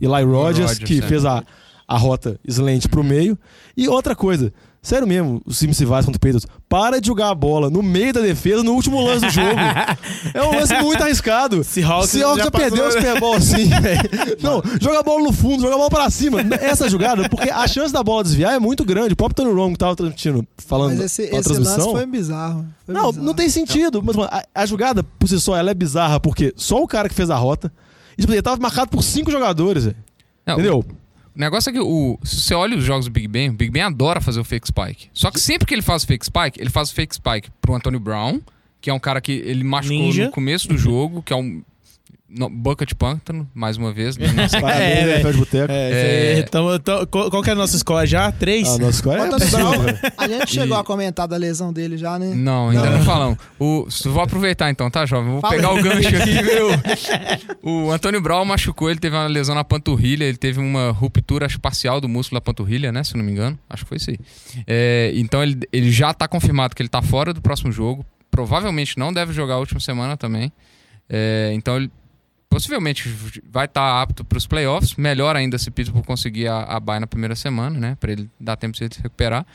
Eli Rogers, Rodgers, que é. fez a, a rota slant pro meio. E outra coisa, sério mesmo, os times rivais contra o Patriots, para de jogar a bola no meio da defesa no último lance do jogo. *laughs* é um lance muito arriscado. Seahawks Seahawks já, já perdeu o Super Bowl assim, velho. Não, joga a bola no fundo, joga a bola pra cima. Essa jogada, porque a chance da bola desviar é muito grande. O próprio Tony Romo que tava transmitindo, falando Mas esse, esse lance transmissão. foi bizarro. Foi Não, bizarro. não tem sentido. Mas, mano, a, a jogada, por si só, ela é bizarra, porque só o cara que fez a rota. Tipo, ele tava marcado por cinco jogadores, velho. Não, Entendeu? O negócio é que o, se você olha os jogos do Big Ben, o Big Ben adora fazer o fake spike. Só que sempre que ele faz o fake spike, ele faz o fake spike pro Antonio Brown, que é um cara que ele machucou Ninja. no começo do jogo, que é um no, Bucket Pântano, mais uma vez. Né? Não *laughs* sei. Parabéns, É, NFL de Boteco. É, É. tamo- tamo- qual qual que é a nossa escola já? Três? A nossa escola é absurda, a gente *laughs* chegou a comentar da lesão dele já, né? Não, ainda não, falamos. O, vou aproveitar então, tá, jovem? Vou Fala pegar o gancho aqui, *laughs* meu. O Antônio Brown machucou, ele teve uma lesão na panturrilha, ele teve uma ruptura acho, parcial do músculo da panturrilha, né? Se eu não me engano. Acho que foi isso aí. É, então ele, ele já tá confirmado que ele tá fora do próximo jogo. Provavelmente não deve jogar a última semana também. É, então ele possivelmente vai estar apto para os playoffs. Melhor ainda se Pittsburgh conseguir a, a bye na primeira semana, né? Para ele dar tempo de se recuperar.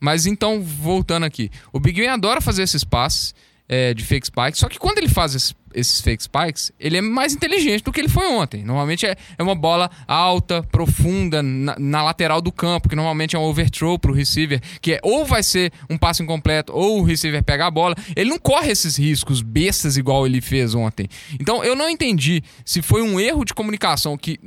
Mas então, voltando aqui. O Big Ben adora fazer esses passes é, de fake spikes. Só que quando ele faz esses, esses fake spikes, ele é mais inteligente do que ele foi ontem. Normalmente é, é uma bola alta, profunda, na, na lateral do campo, que normalmente é um overthrow pro receiver, que é ou vai ser um passe incompleto, ou o receiver pega a bola. Ele não corre esses riscos bestas igual ele fez ontem. Então eu não entendi se foi um erro de comunicação que.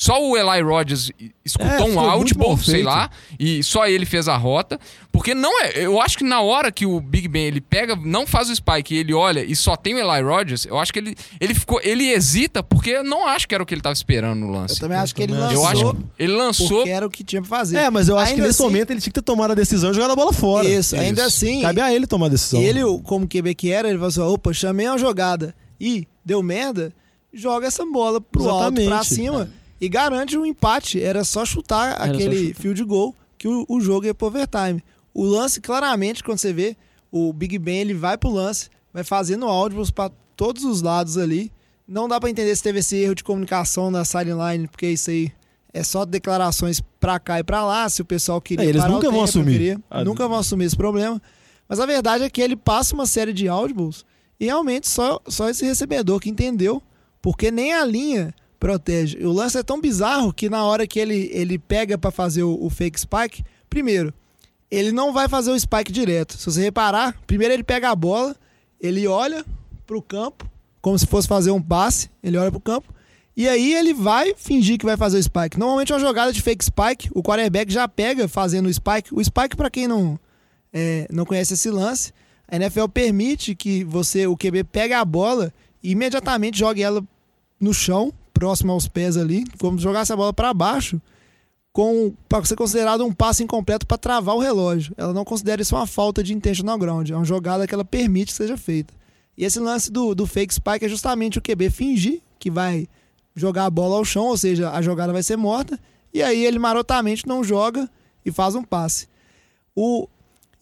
Só o Eli Rogers escutou É, um audible, mal sei feito. lá, e só ele fez a rota, Porque não é. Eu acho que na hora que o Big Ben ele pega, não faz o spike e ele olha e só tem o Eli Rodgers, eu acho que ele, ele ficou. Ele hesita porque eu não acho que era o que ele tava esperando no lance. Eu também acho que ele também Eu lançou acho ele lançou. porque era o que tinha pra fazer. É, mas eu acho Ainda que nesse assim- momento ele tinha que ter tomado a decisão e jogado a bola fora. Isso, ainda Isso. assim, Cabe a ele tomar a decisão. ele, como QB que era, ele falou assim: opa, chamei uma jogada e deu merda, joga essa bola pro alto, pra Exatamente. cima e garante um empate. Era só chutar só aquele chutar. field goal que o, o jogo ia pro overtime. O lance, claramente, quando você vê, o Big Ben ele vai pro lance, vai fazendo áudios pra todos os lados ali. Não dá pra entender se teve esse erro de comunicação na sideline, porque isso aí é só declarações pra cá e pra lá. Se o pessoal queria. É, eles nunca vão tempo, não assumir. queria, Ah, nunca vão assumir esse problema. Mas a verdade é que ele passa uma série de audibles e realmente só, só esse recebedor que entendeu, porque nem a linha protege. O lance é tão bizarro que na hora que ele, ele pega pra fazer o, o fake spike, primeiro, ele não vai fazer o spike direto. Se você reparar, primeiro ele pega a bola, ele olha pro campo, como se fosse fazer um passe, ele olha pro campo, e aí ele vai fingir que vai fazer o spike. Normalmente uma jogada de fake spike, o quarterback já pega fazendo o spike. O spike, pra quem não, é, não conhece esse lance, a NFL permite que você, o QB, pegue a bola e imediatamente jogue ela no chão, próximo aos pés ali, como se jogasse a bola para baixo, com para ser considerado um passe incompleto para travar o relógio. Ela não considera isso uma falta de intentional ground, é uma jogada que ela permite que seja feita. E esse lance do, do fake spike é justamente o QB fingir que vai jogar a bola ao chão, ou seja, a jogada vai ser morta, e aí ele marotamente não joga e faz um passe. O,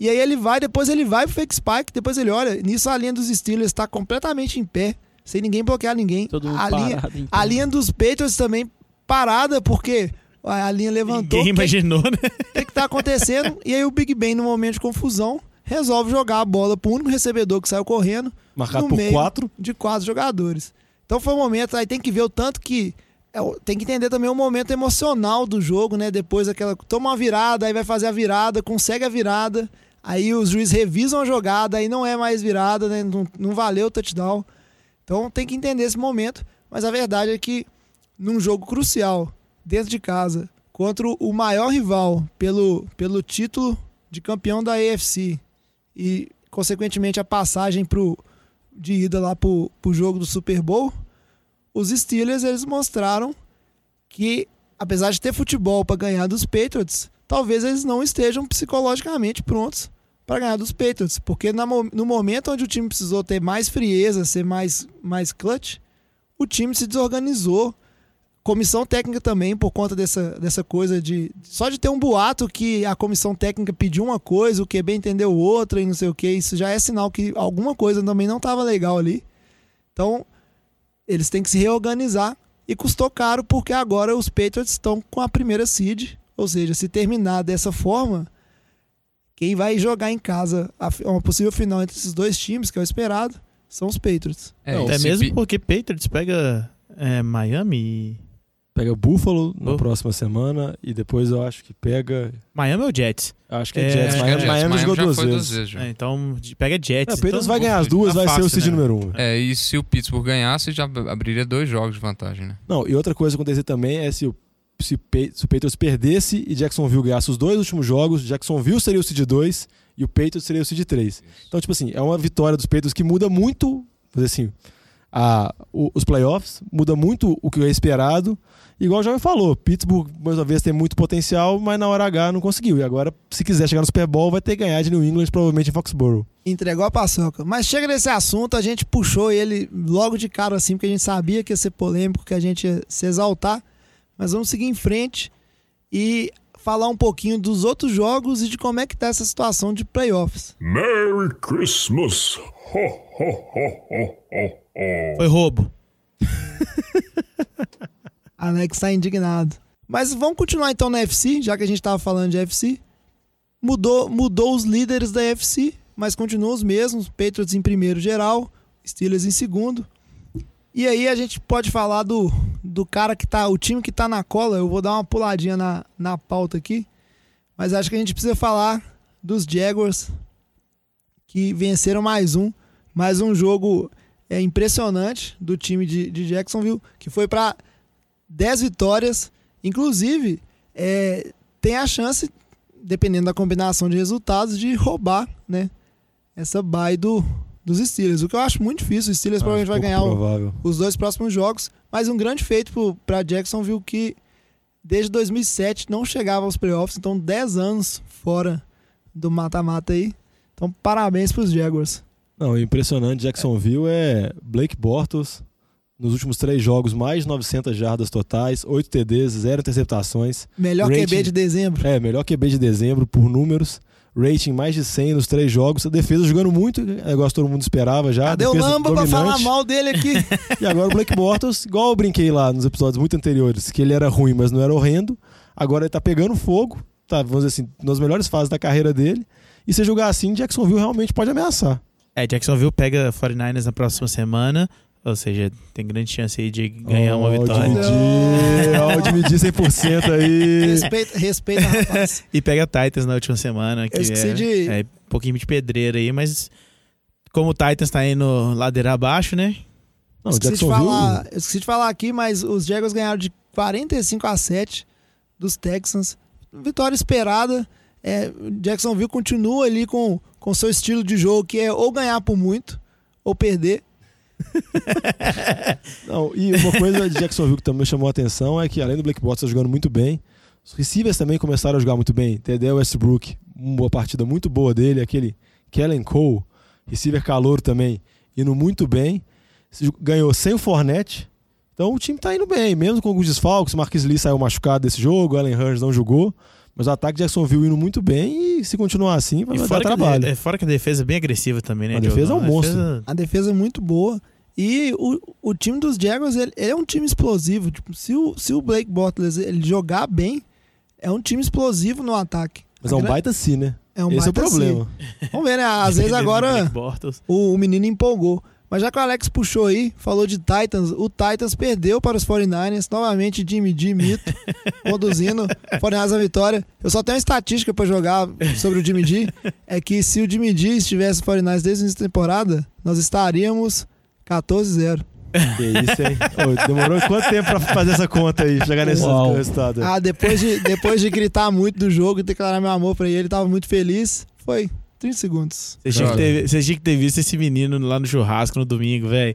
e aí ele vai, depois ele vai pro fake spike, depois ele olha, nisso a linha dos Steelers está completamente em pé, sem ninguém bloquear ninguém. Todo mundo a linha, parado. então. a linha dos Patriots também parada, porque a linha levantou. Ninguém o que- imaginou, né? o que, que tá acontecendo? e aí o Big Ben, no momento de confusão, resolve jogar a bola pro único recebedor que saiu correndo Marcado no por meio quatro. de quatro jogadores. Então foi um momento, aí tem que ver o tanto que. é, o- tem que entender também o momento emocional do jogo, né? Depois daquela. Toma uma virada, aí vai fazer a virada, consegue a virada. Aí os juízes revisam a jogada, aí não é mais virada, né? Não, não valeu o touchdown. Então tem que entender esse momento. Mas a verdade é que num jogo crucial, dentro de casa, contra o maior rival pelo, pelo título de campeão da AFC e, consequentemente, a passagem pro, de ida lá pro, pro jogo do Super Bowl, os Steelers eles mostraram que, apesar de ter futebol para ganhar dos Patriots, talvez eles não estejam psicologicamente prontos para ganhar dos Patriots, porque no momento onde o time precisou ter mais frieza, ser mais, mais clutch, o time se desorganizou. Comissão técnica também, por conta dessa, dessa coisa de. Só de ter um boato que a comissão técnica pediu uma coisa, o QB entendeu outra e não sei o que, isso já é sinal que alguma coisa também não estava legal ali. Então, eles têm que se reorganizar. E custou caro porque agora os Patriots estão com a primeira seed. Ou seja, se terminar dessa forma, quem vai jogar em casa uma possível final entre esses dois times, que é o esperado, são os Patriots. É, Até esse mesmo porque Patriots pega é, Miami e... Pega Buffalo na Oh. próxima semana e depois eu acho que pega. Miami ou Jets? Acho que é, É, Jets. é Miami, Jets. Miami jogou já duas foi vezes. já. É, então pega Jets. É, Patriots então, vai ganhar as duas, vai ser o fácil, seed né? número um. É, e se o Pittsburgh ganhasse, já abriria dois jogos de vantagem, né? Não, e outra coisa que acontecer também é se o, se, o Pa- se o Patriots perdesse e Jacksonville ganhasse os dois últimos jogos, Jacksonville seria o seed 2 e o Patriots seria o seed 3. Então, tipo assim, é uma vitória dos Patriots que muda muito, dizer assim, a, o- os playoffs, muda muito o que é esperado. Igual o Jovem falou, Pittsburgh, mais uma vez, tem muito potencial, mas na hora H não conseguiu. E agora, se quiser chegar no Super Bowl, vai ter que ganhar de New England, provavelmente em Foxborough. Entregou a paçoca. Mas chega nesse assunto, a gente puxou ele logo de cara assim, porque a gente sabia que ia ser polêmico, que a gente ia se exaltar. Mas vamos seguir em frente e falar um pouquinho dos outros jogos e de como é que tá essa situação de playoffs. Merry Christmas. Ho, ho, ho, ho, ho, ho. Foi roubo. *laughs* Alex tá indignado. Mas vamos continuar então na FC, já que a gente tava falando de FC. Mudou, mudou os líderes da FC, mas continuam os mesmos. Patriots em primeiro geral, Steelers em segundo. E aí a gente pode falar do, do cara que tá, o time que tá na cola. Eu vou dar uma puladinha na, na pauta aqui. Mas acho que a gente precisa falar dos Jaguars, que venceram mais um. Mais um jogo é, impressionante do time de, de Jacksonville, que foi para 10 vitórias. Inclusive, é, tem a chance dependendo da combinação de resultados, de roubar, né? Essa bye do, dos Steelers. O que eu acho muito difícil. O Steelers provavelmente vai ganhar o- os dois próximos jogos. Mas um grande feito pra Jacksonville que desde 2007 não chegava aos playoffs. Então 10 anos fora do mata-mata aí. Então parabéns pros Jaguars. Não, impressionante Jacksonville é Blake Bortles, nos últimos três jogos, mais de 900 jardas totais, 8 TDs, 0 interceptações. Melhor Rating. QB de dezembro. É, melhor QB de dezembro por números. Rating mais de 100 nos três jogos. A defesa jogando muito, é igual todo mundo esperava já. Cadê o Lamba pra falar dominante. mal dele aqui? *laughs* E agora o Blake Bortles, igual eu brinquei lá nos episódios muito anteriores, que ele era ruim, mas não era horrendo. Agora ele tá pegando fogo, tá, vamos dizer assim, nas melhores fases da carreira dele. E se jogar assim, Jacksonville realmente pode ameaçar. É, Jacksonville pega 49ers na próxima semana. Ou seja, tem grande chance aí de ganhar uma Ó, vitória. Ó, o Dividir 100% aí. respeita, respeita, rapaz. *laughs* E pega Titans na última semana, que Eu esqueci é, de- é um pouquinho de pedreira aí, mas como o Titans tá indo ladeira abaixo, né? Não, esqueci, de Jacksonville, falar, eu esqueci de falar aqui, mas os Jaguars ganharam de 45 a 7 dos Texans. Vitória esperada. É, Jacksonville continua ali com com seu estilo de jogo, que é ou ganhar por muito ou perder. *laughs* Não, e uma coisa de Jacksonville que também chamou a atenção é que, além do Blake Bortles estar jogando muito bem, os receivers também começaram a jogar muito bem. TD Westbrook, uma boa partida muito boa dele, aquele Kellen Cole, receiver calor também, indo muito bem. Ganhou sem o Fournette. Então o time tá indo bem, mesmo com alguns desfalques. Marquis Lee saiu machucado desse jogo, Allen Hurns não jogou. Mas o ataque de Jacksonville indo muito bem e se continuar assim, vai dar a, trabalho. de- é, fora que a defesa é bem agressiva também, né? A defesa Diogão? é um monstro. defesa- A defesa é muito boa. E o, o time dos Jaguars ele, ele é um time explosivo. Tipo, se, o, se o Blake Bortles ele jogar bem, é um time explosivo no ataque. Mas é um A baita sim, né? é um Esse é o problema. sim. Vamos ver, né? Às vezes *laughs* agora o, o menino empolgou. Mas já que o Alex puxou aí, falou de Titans, o Titans perdeu para os 49ers, novamente Jimmy G, mito, *laughs* conduzindo 49ers à vitória. Eu só tenho uma estatística para jogar sobre o Jimmy G, é que se o Jimmy G estivesse 49ers desde o início da temporada, nós estaríamos 14-0. Que isso, hein? Ô, demorou quanto tempo pra fazer essa conta aí? Chegar nesse Uau. resultado? Ah, depois de, depois de gritar muito do jogo e declarar meu amor pra ele, ele tava muito feliz. Foi 30 segundos. Vocês tinham, ter, vocês tinham que ter visto esse menino lá no churrasco no domingo, velho.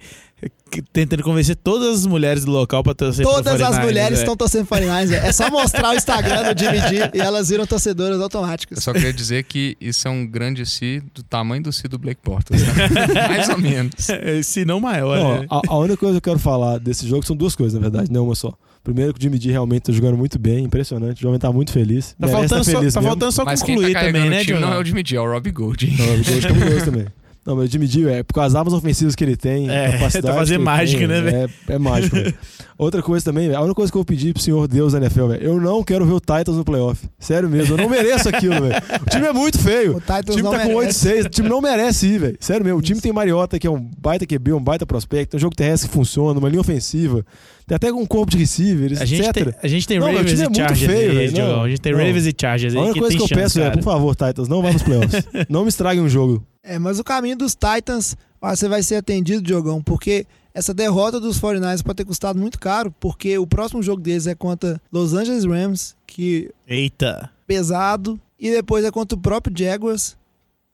Tentando convencer todas as mulheres do local pra torcer pro Todas as 49ers, mulheres estão torcendo 49ers. velho. É só mostrar o Instagram do Jimmy G e elas viram torcedoras Eu automáticas. só queria dizer que isso é um grande si do tamanho do si do Blake Bortles. né? *laughs* Mais ou menos. É, Se não maior, Não, né? a, a única coisa que eu quero falar desse jogo são duas coisas, na verdade, não uma só. Primeiro que o Jimmy D realmente tá jogando muito bem, impressionante. O jovem tá muito feliz. Tá merece faltando, tá só, feliz tá mesmo. faltando só Mas quem concluir tá também, né, o time não é o Jimmy G, é o Robbie Gold. Não, o Gold cabuloso também. Não, mas o Jimmy D, é por causa das armas ofensivas que ele tem, É, *laughs* capacidade. tá fazendo que ele mágica, tem, né, velho? É, é mágico, velho. Outra coisa também, velho, a única coisa que eu vou pedir pro senhor Deus da NFL, velho, eu não quero ver o Titans no playoff. Sério mesmo, eu não mereço aquilo, velho. O time é muito feio. O Titans O time tá com merece. 8-6, o time não merece ir, velho. Sério mesmo, o time tem Mariota, que é um baita QB, um baita prospecto, tem um jogo terrestre que funciona, uma linha ofensiva, tem até um corpo de receivers, A gente, etc. tem, a gente tem Não, Ravens e é muito Chargers feio, aí, Diogão. não. A gente tem Não. Ravens e Chargers A única que coisa tem que eu chance, peço é, cara. por favor, Titans, não vá nos playoffs. *laughs* não me estraguem um jogo. É, mas o caminho dos Titans, ó, você vai ser atendido, Diogão, porque essa derrota dos 49ers pode ter custado muito caro, porque o próximo jogo deles é contra Los Angeles Rams, que Eita. pesado, e depois é contra o próprio Jaguars.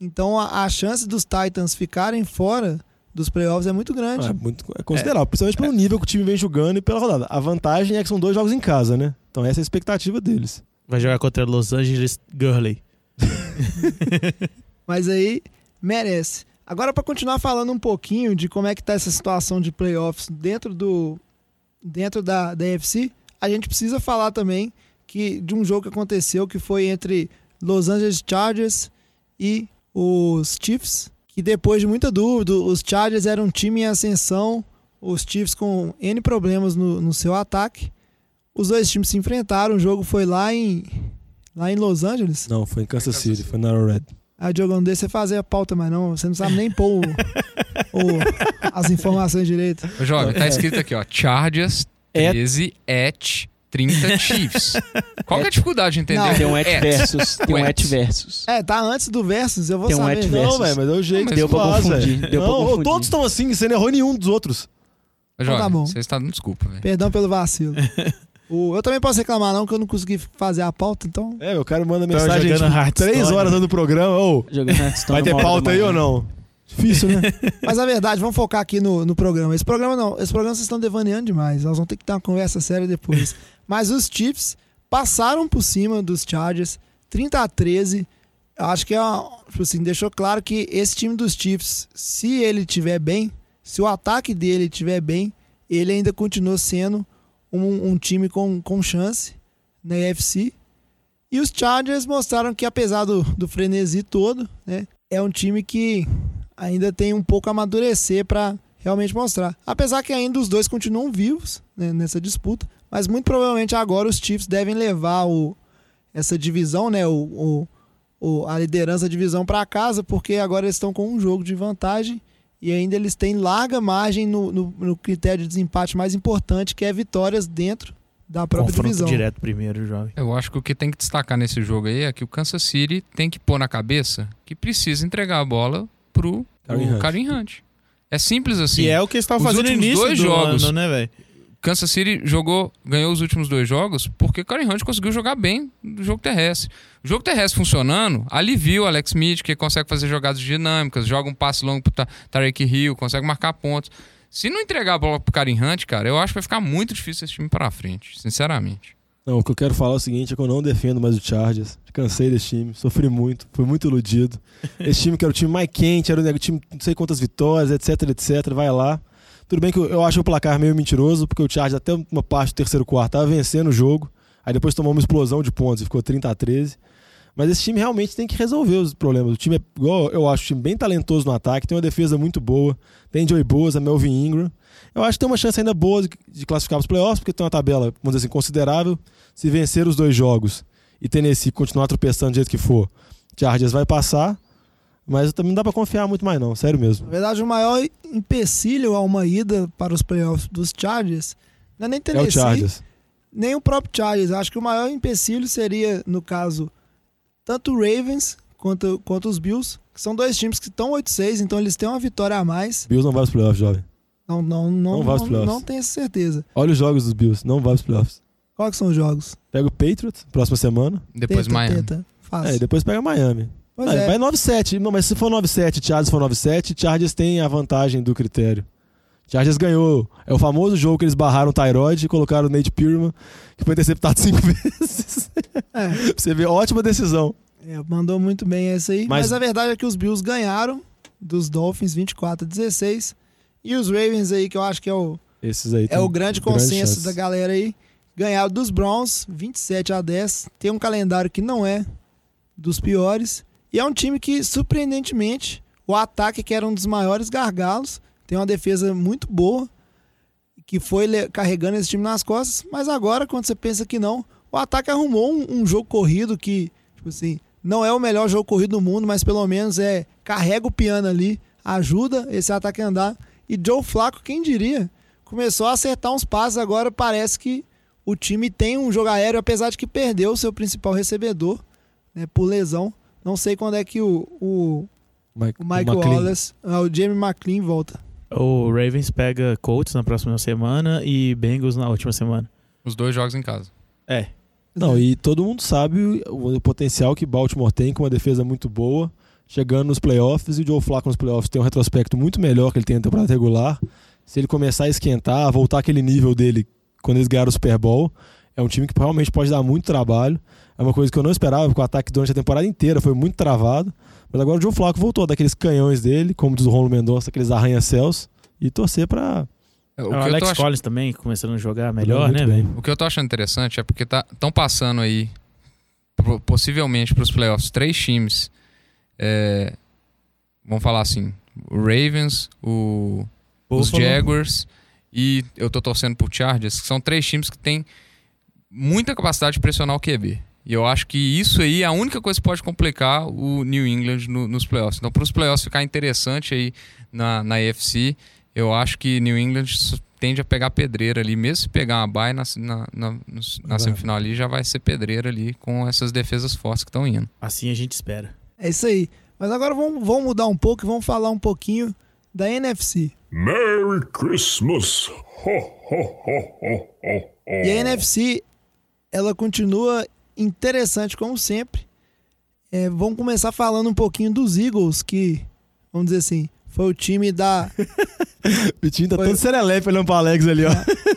Então a, a chance dos Titans ficarem fora dos playoffs é muito grande. É, muito, é considerável, principalmente pelo nível que o time vem jogando e pela rodada. A vantagem é que são dois jogos em casa, né? Então essa é a expectativa deles. Vai jogar contra Los Angeles Gurley. *laughs* Mas aí merece. Agora para continuar falando um pouquinho de como é que tá essa situação de playoffs dentro do dentro da da AFC, a gente precisa falar também que de um jogo que aconteceu que foi entre Los Angeles Chargers e os Chiefs, que depois de muita dúvida, os Chargers eram um time em ascensão, os Chiefs com N problemas no, no seu ataque. Os dois times se enfrentaram, o jogo foi lá em lá em Los Angeles. Não, foi em Kansas City, foi na Arrowhead. Aí, Diogão, deixa você fazer a pauta, mas não, você não sabe nem pôr o- o- as informações direito. Jovem, tá escrito aqui, ó. Chargers É. 13 at 30 Chiefs. Qual que é a dificuldade de entender? Não, Tem um at At. versus. Tem um At. versus. É, tá antes do Versus, eu vou Tem um saber. at Não, versus. Não, velho, mas é o jeito mas Deu pra faz, confundir. velho. Deu pra Não, confundir. todos estão assim, você não errou nenhum dos outros. Jovem, Então tá bom. Você está dando desculpa, velho. Perdão pelo vacilo. *laughs* O- eu também posso reclamar, não, que eu não consegui fazer a pauta, então. É, o cara manda Tô mensagem jogando tipo, Hearthstone. três horas dando programa. Ô, Jogando Hearthstone vai ter uma hora da pauta aí manhã. ou não? Difícil, né? *laughs* Mas a verdade, vamos focar aqui no, no programa. Esse programa não, esse programa vocês estão devaneando demais. Nós vamos ter que ter uma conversa séria depois. *laughs* Mas os Chiefs passaram por cima dos Chargers, 30 a 13. Eu Acho que é uma, tipo assim, deixou claro que esse time dos Chiefs, se ele tiver bem, se o ataque dele tiver bem, ele ainda continua sendo um, um time com, com chance na AFC. E os Chargers mostraram que, apesar do, do frenesi todo, né, é um time que ainda tem um pouco a amadurecer para realmente mostrar. Apesar que ainda os dois continuam vivos né, nessa disputa, mas muito provavelmente agora os Chiefs devem levar o, essa divisão, né, o, o- o- a liderança da divisão para casa, porque agora eles estão com um jogo de vantagem e ainda eles têm larga margem no, no- no critério de desempate mais importante, que é vitórias dentro da própria Confronto divisão. direto primeiro, jovem. Eu acho que o que tem que destacar nesse jogo aí é que o Kansas City tem que pôr na cabeça que precisa entregar a bola pro o Hunt. Hunt. É simples assim. Que é o que eles estavam fazendo no início dois do jogos- ano, né, velho? Kansas City jogou, ganhou os últimos dois jogos porque o Kareem Hunt conseguiu jogar bem no jogo terrestre. O jogo terrestre funcionando alivia o Alex Smith, que consegue fazer jogadas dinâmicas, joga um passe longo pro Ta- Tarek Hill, consegue marcar pontos. Se não entregar a bola pro Kareem Hunt, cara, eu acho que vai ficar muito difícil esse time para frente, sinceramente. Não, o que eu quero falar é o seguinte, é que eu não defendo mais o Chargers. Cansei desse time, sofri muito, fui muito iludido. *laughs* Esse time que era o time mais quente, era o time não sei quantas vitórias, etc, etc, vai lá. Tudo bem que eu, eu acho o placar meio mentiroso, porque o Chargers até uma parte do terceiro quarto tava vencendo o jogo, aí depois tomou uma explosão de pontos e ficou 30 a 13. Mas esse time realmente tem que resolver os problemas. O time é, igual eu acho, um time bem talentoso no ataque, tem uma defesa muito boa, tem Joey Bosa, Melvin Ingram. Eu acho que tem uma chance ainda boa de, de classificar para os playoffs, porque tem uma tabela, vamos dizer assim, considerável. Se vencer os dois jogos e Tennessee continuar tropeçando do jeito que for, Chargers vai passar. Mas também não dá pra confiar muito mais, não. Sério mesmo. Na verdade, o maior empecilho a uma ida para os playoffs dos Chargers não é nem É o Tennessee, Chargers. nem o próprio Chargers. Acho que o maior empecilho seria, no caso, tanto o Ravens quanto, quanto os Bills, que são dois times que estão 8-6, então eles têm uma vitória a mais. Bills não vai pros playoffs, jovem. Não, não, não, Não vai aos não, playoffs. não tenho essa certeza. Olha os jogos dos Bills, não vai pros playoffs. Quais que são os jogos? Pega o Patriots, próxima semana. Depois tenta, Miami. tenta. Fácil. É, depois pega Miami. Pois É, é. Vai 9-7. Não, mas se for 9-7, Chargers for 9-7, Chargers tem a vantagem do critério. Chargers ganhou. É o famoso jogo que eles barraram o Tyrod e colocaram o Nate Pearman, que foi interceptado *laughs* cinco vezes. É. você ver, ótima decisão. É, mandou muito bem essa aí. Mas... Mas- a verdade é que os Bills ganharam dos Dolphins 24 a 16. E os Ravens aí, que eu acho que é o, Esses aí é o grande grande consenso chance. da galera aí. Ganharam dos Browns 27 a 10. Tem um calendário que não é dos piores. E é um time que, surpreendentemente, o ataque, que era um dos maiores gargalos, tem uma defesa muito boa, que foi carregando esse time nas costas. Mas agora, quando você pensa que não, o ataque arrumou um, um jogo corrido que, tipo assim, não é o melhor jogo corrido do mundo, mas pelo menos é carrega o piano ali, ajuda esse ataque a andar. E Joe Flacco, quem diria, começou a acertar uns passes. Agora parece que o time tem um jogo aéreo, apesar de que perdeu o seu principal recebedor né, por lesão. Não sei quando é que o, o, Mike, o Michael McLean. Wallace, ah, o Jamie McLean volta. O Ravens pega Colts na próxima semana e Bengals na última semana. Os dois jogos em casa. É. Não, e todo mundo sabe o, o potencial que Baltimore tem com uma defesa muito boa, chegando nos playoffs, e o Joe Flacco nos playoffs tem um retrospecto muito melhor que ele tem na temporada regular. Se ele começar a esquentar, voltar aquele nível dele quando eles ganharam o Super Bowl, é um time que realmente pode dar muito trabalho. É uma coisa que eu não esperava, porque o ataque durante a temporada inteira foi muito travado. Mas agora o Joe Flacco voltou daqueles canhões dele, como diz o Romulo Mendonça, aqueles arranha-céus, e torcer pra. O, o que eu Alex ach- Collins também começando a jogar melhor, né, bem. velho? o que eu tô achando interessante é porque estão passando aí, possivelmente para os playoffs, três times. é, vamos falar assim: o Ravens, o, os. Jaguars e eu tô torcendo por Chargers, que são três times que têm muita capacidade de pressionar o QB. E eu acho que isso aí é a única coisa que pode complicar o New England no- nos playoffs. Então, para os playoffs ficar interessante aí na, na AFC, eu acho que New England tende a pegar pedreira ali. Mesmo se pegar uma bye na, na, na, na semifinal ali, já vai ser pedreira ali com essas defesas fortes que estão indo. Assim a gente espera. É isso aí. Mas agora vamos, vamos mudar um pouco e vamos falar um pouquinho da NFC. Merry Christmas! Ho, ho, ho, ho, ho, E a NFC, ela continua interessante como sempre. É, vamos começar falando um pouquinho dos Eagles, que, vamos dizer assim, foi o time da. *laughs* O Vitinho tá Foi- todo serelepe olhando pro Alex ali, ó.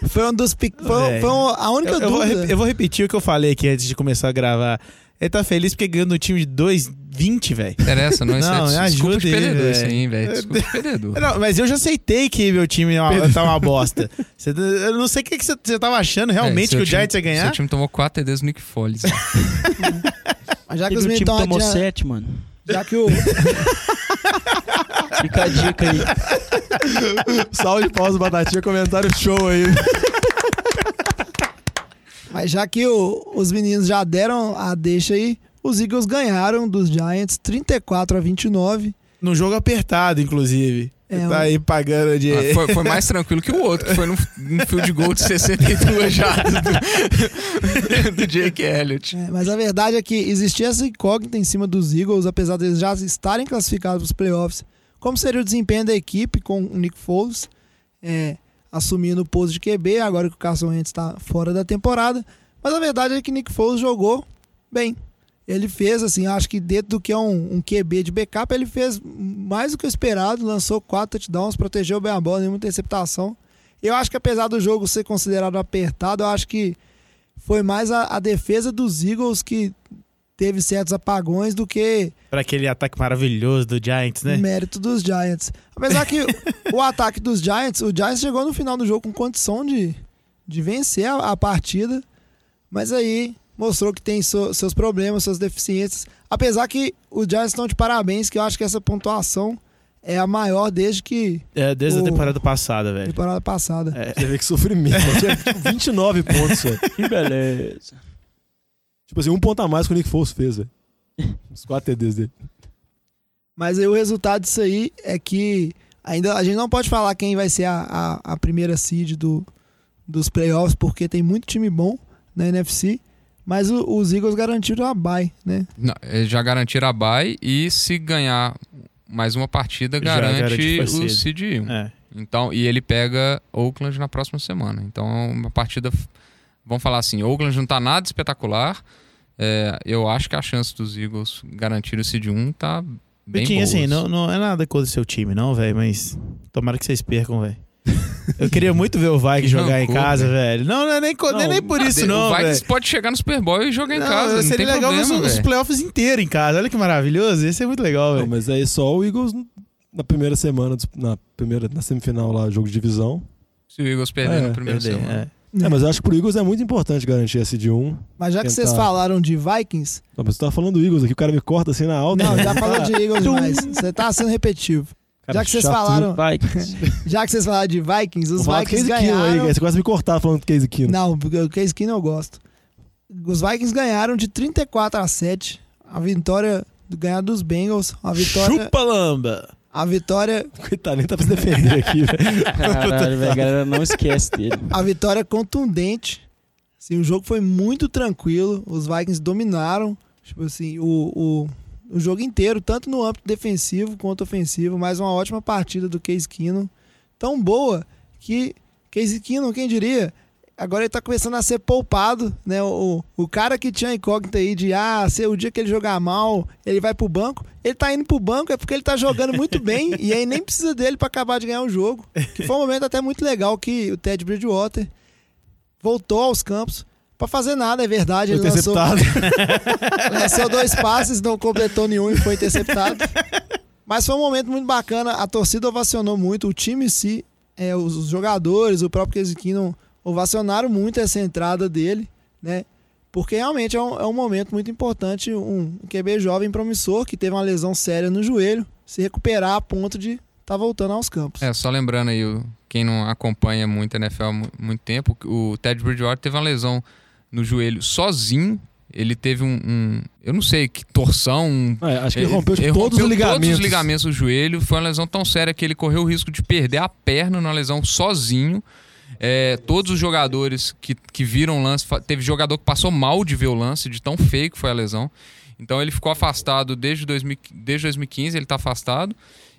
Foi um dos. Foi, Véi. foi um- a única Eu, eu vou, dúvida. rep- eu vou repetir o que eu falei aqui antes de começar a gravar. Ele tá feliz porque ganhou no time de 2,20, velho. Interessa, não, isso *laughs* Não, é desculpa de ajuda ele, perdedor isso velho. aí, hein, velho. Desculpa de perdedor. Não, mas eu já aceitei que meu time é tá uma bosta. Você- eu não sei o que, que você, você tava achando realmente É, que o Giants ia ganhar. Seu time tomou 4 TDs do Nick Foles. *laughs* Mas já que Teve os meninos estão tomou adian- 7, mano. Já que o. *laughs* Fica a dica aí. Salve, pausa, batatinha, comentário show aí. Mas já que o- os meninos já deram a deixa aí, os Eagles ganharam dos Giants 34 a 29. Num jogo apertado, inclusive. É, tá aí pagando de. Ah, foi, foi mais tranquilo que o outro, que foi num, num field goal de 62 jardas do, *laughs* do Jake Elliott. É, mas a verdade é que existia essa incógnita em cima dos Eagles, apesar deles já estarem classificados para os playoffs. Como seria o desempenho da equipe com o Nick Foles é, assumindo o posto de QB, agora que o Carson Wentz está fora da temporada. Mas a verdade é que Nick Foles jogou bem. Ele fez, assim, acho que dentro do que é um, um QB de backup, ele fez mais do que o esperado, lançou quatro touchdowns, protegeu bem a bola, nenhuma interceptação. Eu acho que apesar do jogo ser considerado apertado, eu acho que foi mais a, a defesa dos Eagles que teve certos apagões do que Pra aquele ataque maravilhoso do Giants, né? mérito dos Giants. Apesar que *laughs* o ataque dos Giants, o Giants chegou no final do jogo com condição de, de vencer a, a partida, mas aí mostrou que tem so- seus problemas, suas deficiências. Apesar que os Giants estão de parabéns, que eu acho que essa pontuação é a maior desde que É, desde O- a temporada passada, velho. temporada passada. É. Você vê que sofrimento. Tinha tipo, 29 pontos, velho. Que beleza. Tipo assim, um ponto a mais que o Nick Foles fez, velho. *laughs* Os 4 TDs dele. Mas aí o resultado disso aí é que ainda a gente não pode falar quem vai ser a, a, a primeira seed do, dos playoffs, porque tem muito time bom na NFC. Mas o- os Eagles garantiram a bye, né? Não, eles já garantiram a bye e se ganhar mais uma partida, garante, garante o seed 1. É. Então, e ele pega Oakland na próxima semana. Então, é uma partida. Vamos falar assim: Oakland não tá nada espetacular. É, eu acho que a chance dos Eagles garantirem o seed 1 tá bem Vitinho, boa. assim, não, não é nada contra o seu time, não, velho, mas tomara que vocês percam, velho. Eu queria muito ver o Vikings *laughs* Que jogar em rancor, casa, velho. velho. Não, não é nem, co- Não, nem, nem por isso, não, o Vikings velho. pode chegar no Super Bowl e jogar em Não, casa. Não seria tem legal ver problema, os, playoffs inteiros em casa. Olha que maravilhoso. Ia ser muito legal, Não, velho. mas aí só o Eagles na primeira semana, na primeira, na semifinal lá, jogo de divisão. Se o Eagles perder É, na primeira Perder, semana. é. É, mas eu acho que pro Eagles é muito importante garantir esse de 1. Mas já que Tentar. vocês falaram de Vikings, Não, mas você tava falando do Eagles aqui, o cara me corta assim na alta. não, já falou de Eagles *laughs* demais. Você tá sendo repetitivo. Cara já que vocês chato, falaram, Vikings. *laughs* já que vocês falaram de Vikings, os Vou falar do Vikings Case ganharam. aí, você quase me cortar falando do Case Keenum. Não, porque o Case Keenum eu gosto. Os Vikings ganharam de 34 a 7. A vitória do ganhar dos Bengals, a vitória, Chupa lamba. A vitória, *laughs* Coitado, nem tá pra se defender aqui, velho. *laughs* Caralho, velho. A galera não esquece dele. a vitória contundente. Assim, o jogo foi muito tranquilo. Os Vikings dominaram, tipo assim, o, o, o jogo inteiro, tanto no âmbito defensivo quanto ofensivo. Mais uma ótima partida do Case Keenum. Tão boa que Case Keenum, quem diria, agora ele tá começando a ser poupado, né? O, o cara que tinha a incógnita aí de, ah, se o dia que ele jogar mal, ele vai pro banco. Ele tá indo pro banco é porque ele tá jogando muito *laughs* bem e aí nem precisa dele pra acabar de ganhar o jogo. Que foi um momento até muito legal que o Ted Bridgewater voltou aos campos pra fazer nada, é verdade. Foi Ele lançou, *laughs* lançou dois passes, não completou nenhum e foi interceptado. Mas foi um momento muito bacana. A torcida ovacionou muito, o time em si, é, os, jogadores, o próprio Casey Keenum ovacionaram muito essa entrada dele, né? Porque realmente é um, é um momento muito importante. Um, um QB jovem promissor que teve uma lesão séria no joelho, se recuperar a ponto de estar tá voltando aos campos. É, só lembrando aí, o- quem não acompanha muito a NFL há mu- muito tempo, o Ted Bridgewater teve uma lesão no joelho sozinho. Ele teve um, um- eu não sei que torção, um É, acho que ele rompeu ele todos rompeu os ligamentos. Todos os ligamentos do joelho. Foi uma lesão tão séria que ele correu o risco de perder a perna numa lesão sozinho. É, todos os jogadores que, que viram o lance, teve jogador que passou mal de ver o lance, de tão feio que foi a lesão. Então ele ficou afastado desde, 2000, desde 2015, ele está afastado.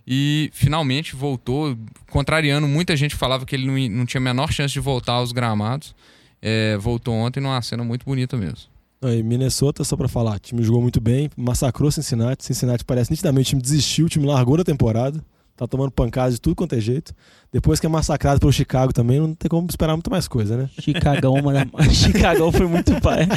E finalmente voltou, contrariando muita gente falava que ele não, não tinha a menor chance de voltar aos gramados. é, voltou ontem numa cena muito bonita mesmo. Aí, Minnesota, só pra falar, o time jogou muito bem, massacrou Cincinnati. Cincinnati parece nitidamente o time desistiu, o time largou da temporada. Tá tomando pancada de tudo quanto é jeito. Depois que é massacrado pelo Chicago também, não tem como esperar muito mais coisa, né? Chicagão, mano. *laughs* Chicagão foi muito pai.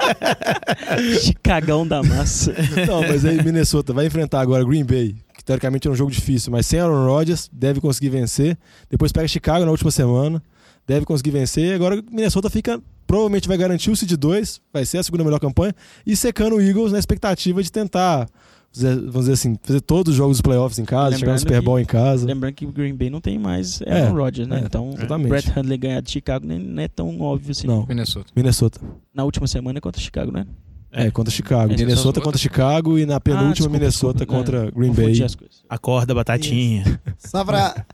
*laughs* Chicagão da massa. Não, mas aí Minnesota vai enfrentar agora Green Bay, que teoricamente é um jogo difícil, mas sem Aaron Rodgers, deve conseguir vencer. Depois pega Chicago na última semana, deve conseguir vencer. Agora Minnesota fica provavelmente vai garantir o seed 2, vai ser a segunda melhor campanha e secando o Eagles na expectativa de tentar vamos dizer assim, fazer todos os jogos dos playoffs em casa, chegar no Super Bowl que, em casa. Lembrando que o Green Bay não tem mais Aaron é, Rodgers, né? É, então, exatamente. Brett Hundley ganhar de Chicago não é tão óbvio assim. Não. Minnesota. Minnesota. Na última semana é contra Chicago, né? É, contra Chicago. É, Minnesota contra Chicago e na penúltima ah, desculpa, Minnesota desculpa. contra É, Green Bay. Acorda, batatinha. *laughs* Só pra.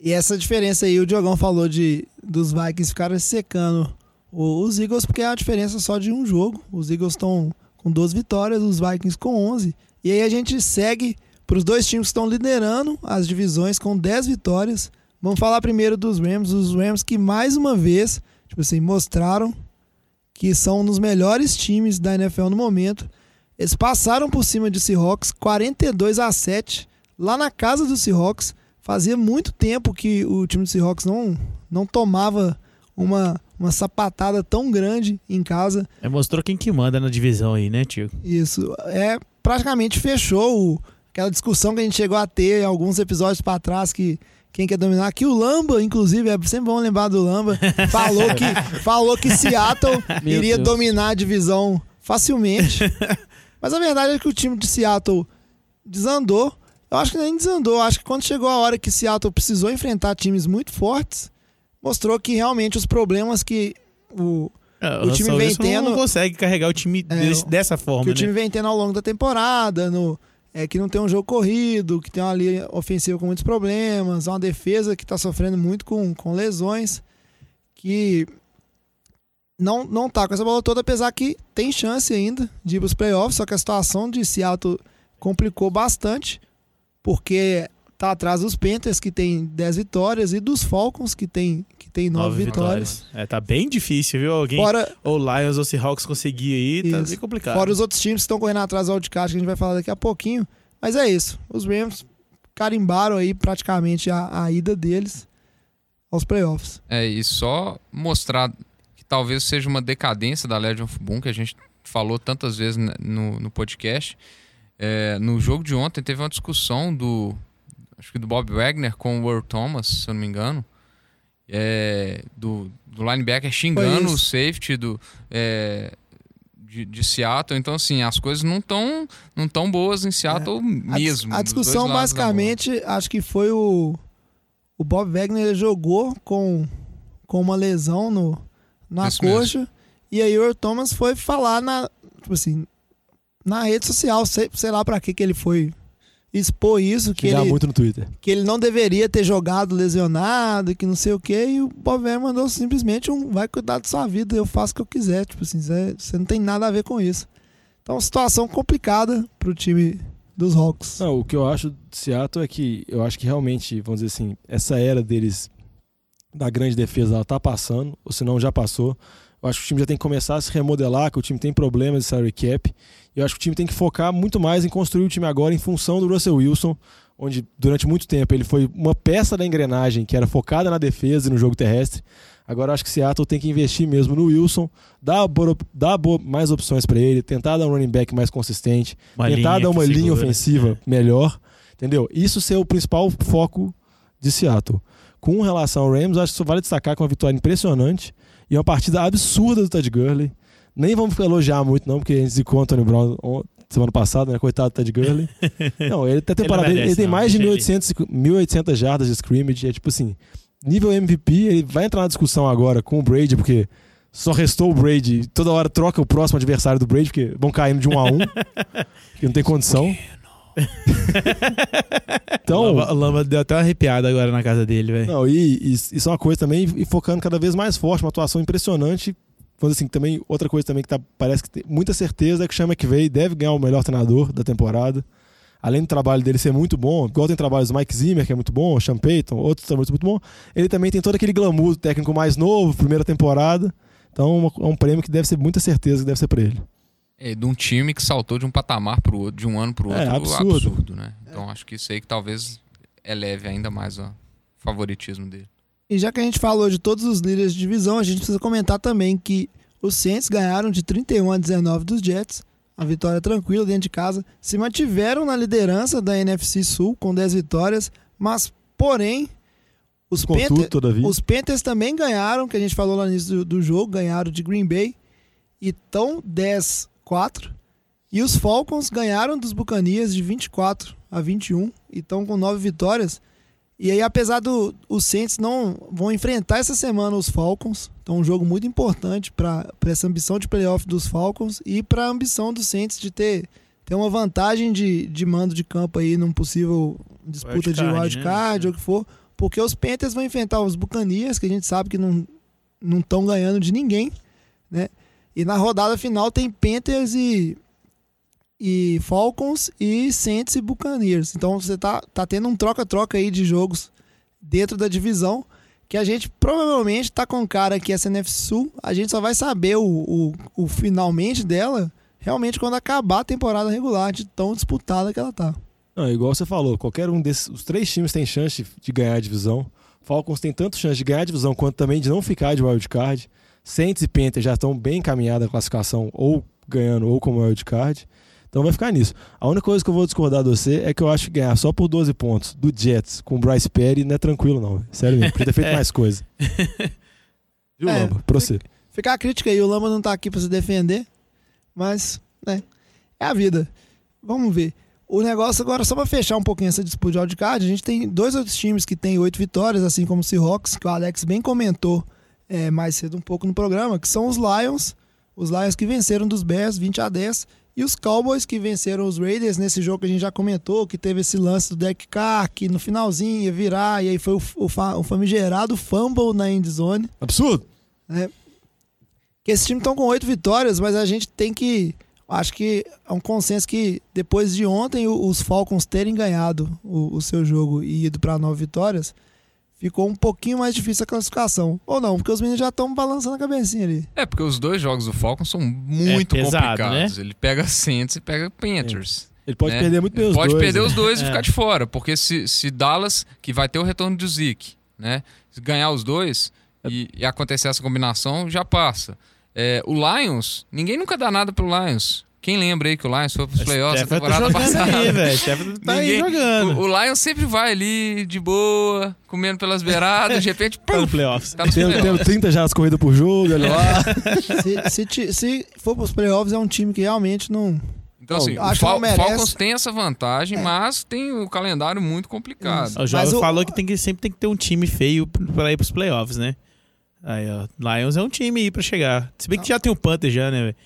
E essa diferença aí, o Diogão falou de dos Vikings ficarem secando os Eagles, porque é a diferença só de um jogo. Os Eagles estão com 12 vitórias, os Vikings com 11. E aí a gente segue para os dois times que estão liderando as divisões com 10 vitórias. Vamos falar primeiro dos Rams, os Rams que mais uma vez, tipo assim, mostraram que são um dos melhores times da NFL no momento. Eles passaram por cima de Seahawks 42 a 7 lá na casa do Seahawks. Fazia muito tempo que o time do Seahawks não, não tomava uma, uma sapatada tão grande em casa. É, mostrou quem que manda na divisão aí, né, tio? Isso é praticamente fechou o- aquela discussão que a gente chegou a ter em alguns episódios para trás que quem quer dominar que o Lamba, inclusive, é sempre bom lembrar do Lamba, *laughs* falou que falou que Seattle *laughs* Meu iria Deus. dominar a divisão facilmente. *laughs* Mas a verdade é que o time de Seattle desandou. Eu acho que nem desandou. Eu acho que quando chegou a hora que Seattle precisou enfrentar times muito fortes, mostrou que realmente os problemas que o, É, O time vem tendo- não consegue carregar o time É, desse- dessa forma, que o né? time vem tendo ao longo da temporada, no, é, que não tem um jogo corrido, que tem uma linha ofensiva com muitos problemas, uma defesa que está sofrendo muito com, com lesões, que não, não tá com essa bola toda, apesar que tem chance ainda de ir para os playoffs, só que a situação de Seattle complicou bastante, porque tá atrás dos Panthers, que tem 10 vitórias, e dos Falcons, que tem, que tem 9 Nove vitórias. É, tá bem difícil, viu? Alguém, Fora, ou Lions ou Seahawks conseguir aí, tá Isso. bem complicado. Fora os outros times que estão correndo atrás do wildcard, que a gente vai falar daqui a pouquinho. Mas é isso. Os Rams carimbaram aí praticamente a, a ida deles aos playoffs. É, e só mostrar que talvez seja uma decadência da Legend of Boom, que a gente falou tantas vezes no, no podcast. É, no jogo de ontem teve uma discussão do. Acho que do Bob Wagner com o Earl Thomas, se eu não me engano. É, do, do linebacker xingando o safety do, é, de, de Seattle. Então, assim, as coisas não estão não tão boas em Seattle A, dis- mesmo. a dois discussão, basicamente, acho que foi o. O Bob Wagner jogou com, com uma lesão no, na Isso mesmo. coxa. E aí o Earl Thomas foi falar na. Tipo assim. Na rede social, sei, sei lá pra que que ele foi expor isso, que ele, muito no Twitter. que ele não deveria ter jogado lesionado, que não sei o que, e o Wagner mandou simplesmente um vai cuidar da sua vida, eu faço o que eu quiser, tipo assim, você não tem nada a ver com isso. Então, situação complicada pro time dos Hawks. Não, o que eu acho de Seattle é que eu acho que realmente, vamos dizer assim, essa era deles da grande defesa ela tá passando, ou se não já passou. Eu acho que o time já tem que começar a se remodelar, que o time tem problemas de salary cap. Eu acho que o time tem que focar muito mais em construir o time agora em função do Russell Wilson, onde durante muito tempo ele foi uma peça da engrenagem que era focada na defesa e no jogo terrestre. Agora eu acho que Seattle tem que investir mesmo no Wilson, dar, dar mais opções para ele, tentar dar um running back mais consistente, Uma tentar dar uma linha segura. ofensiva melhor, entendeu? Isso ser o principal foco de Seattle. Com relação ao Rams, acho que só vale destacar que é uma vitória impressionante e uma partida absurda do Ted Gurley. Nem vamos elogiar muito, não, porque a gente zicou o Brown semana passada, né? Coitado do Ted Gurley. *laughs* não, ele tá temporada Ele merece, ele tem não, mais de deixa ele. 1.800, e- 1.800 jardas de scrimmage, é tipo assim, nível MVP, ele vai entrar na discussão agora com o Brady, porque só restou o Brady, toda hora troca o próximo adversário do Brady, porque vão caindo de um a um, *laughs* que não tem condição. *laughs* então, Lamba, Lamba deu até uma arrepiada agora na casa dele, velho. não, e, e isso é uma coisa também, e focando cada vez mais forte, uma atuação impressionante. Quando assim, também, outra coisa também que tá, parece que tem muita certeza é que o Sean McVay deve ganhar o melhor treinador da temporada. além do trabalho dele ser muito bom, igual tem trabalhos do Mike Zimmer, que é muito bom, Sean Payton, outros trabalhos muito bom, ele também tem todo aquele glamour do técnico mais novo, primeira temporada. Então é um prêmio que deve ser muita certeza que deve ser para ele. É, de um time que saltou de um patamar pro outro, de um ano pro outro, É, absurdo. absurdo, né? Então acho que isso aí que talvez eleve ainda mais o favoritismo dele. E já que a gente falou de todos os líderes de divisão, a gente precisa comentar também que os Saints ganharam de 31 a 19 dos Jets. A vitória tranquila dentro de casa. Se mantiveram na liderança da NFC Sul com 10 vitórias, mas, porém, os, Contudo, os Panthers também ganharam, que a gente falou lá no início do, do jogo, ganharam de Green Bay e estão 10-4. E os Falcons ganharam dos Buccaneers de 24 a 21 e estão com 9 vitórias. E aí, apesar do os Saints não vão enfrentar essa semana os Falcons, então um jogo muito importante para essa ambição de playoff dos Falcons e para a ambição dos Saints de ter, ter uma vantagem de, de mando de campo aí num possível disputa de Wildcard, né? ou o que for, porque os Panthers vão enfrentar os Buccaneers, que a gente sabe que não não estão ganhando de ninguém, né? E na rodada final tem Panthers e e Falcons e Saints e Buccaneers. Então você tá, tá tendo um troca-troca aí de jogos dentro da divisão que a gente provavelmente tá com cara que essa NFC Sul, a gente só vai saber o, o, o finalmente dela realmente quando acabar a temporada regular de tão disputada que ela tá. Não, igual você falou, qualquer um desses. Os três times têm chance de, de ganhar a divisão. Falcons tem tanto chance de ganhar a divisão quanto também de não ficar de wildcard. Saints e Panthers já estão bem encaminhados a classificação, ou ganhando, ou como wildcard. Então vai ficar nisso. A única coisa que eu vou discordar de você é que eu acho que ganhar só por 12 pontos do Jets com o Bryce Perry não é tranquilo, não. Sério mesmo, podia ter feito *laughs* mais coisa. Viu, É, Lamba? Pra você. Fica a crítica aí, o Lama não tá aqui pra se defender, mas, né, é a vida. Vamos ver. O negócio agora, só pra fechar um pouquinho essa disputa de wildcard, a gente tem dois outros times que têm oito vitórias, assim como o Seahawks, que o Alex bem comentou é, mais cedo um pouco no programa, que são os Lions, os Lions que venceram dos Bears 20 a 10, e os Cowboys que venceram os Raiders nesse jogo que a gente já comentou, que teve esse lance do Derek Carr, que no finalzinho ia virar, e aí foi o, o, o famigerado fumble na endzone Absurdo! que esses times estão com oito vitórias, mas a gente tem que. Acho que é um consenso que depois de ontem os Falcons terem ganhado o, o seu jogo e ido para nove vitórias, ficou um pouquinho mais difícil a classificação. Ou não, porque os meninos já estão balançando a cabecinha ali. É, porque os dois jogos do Falcons são muito pesado, complicados. Ele pega Saints e pega Panthers. Ele pode né? perder muito bem Ele os Pode dois. perder né? os dois e É. ficar de fora. Porque se, se Dallas, que vai ter o retorno do Zeke, né? Se ganhar os dois e, e acontecer essa combinação, já passa. É, o Lions, ninguém nunca dá nada pro Lions. Quem lembra aí que o Lions foi pros playoffs a tá temporada passada? aí, tá aí *laughs* Ninguém- jogando. O, o Lions sempre vai ali de boa, comendo pelas beiradas, de repente, Tá no pum, playoffs. tá playoffs. tendo 30 já as corridas por jogo, olha lá. *laughs* Se, se, ti- se for pros playoffs, é um time que realmente não. Então, assim, Acho o que Fal merece. Falcons tem essa vantagem, mas tem o calendário muito complicado. Isso. O Jovem falou que, tem que sempre tem que ter um time feio pra ir pros playoffs, né? Aí, ó. Lions é um time aí pra chegar. Se bem que já tem o Panther já, né, velho?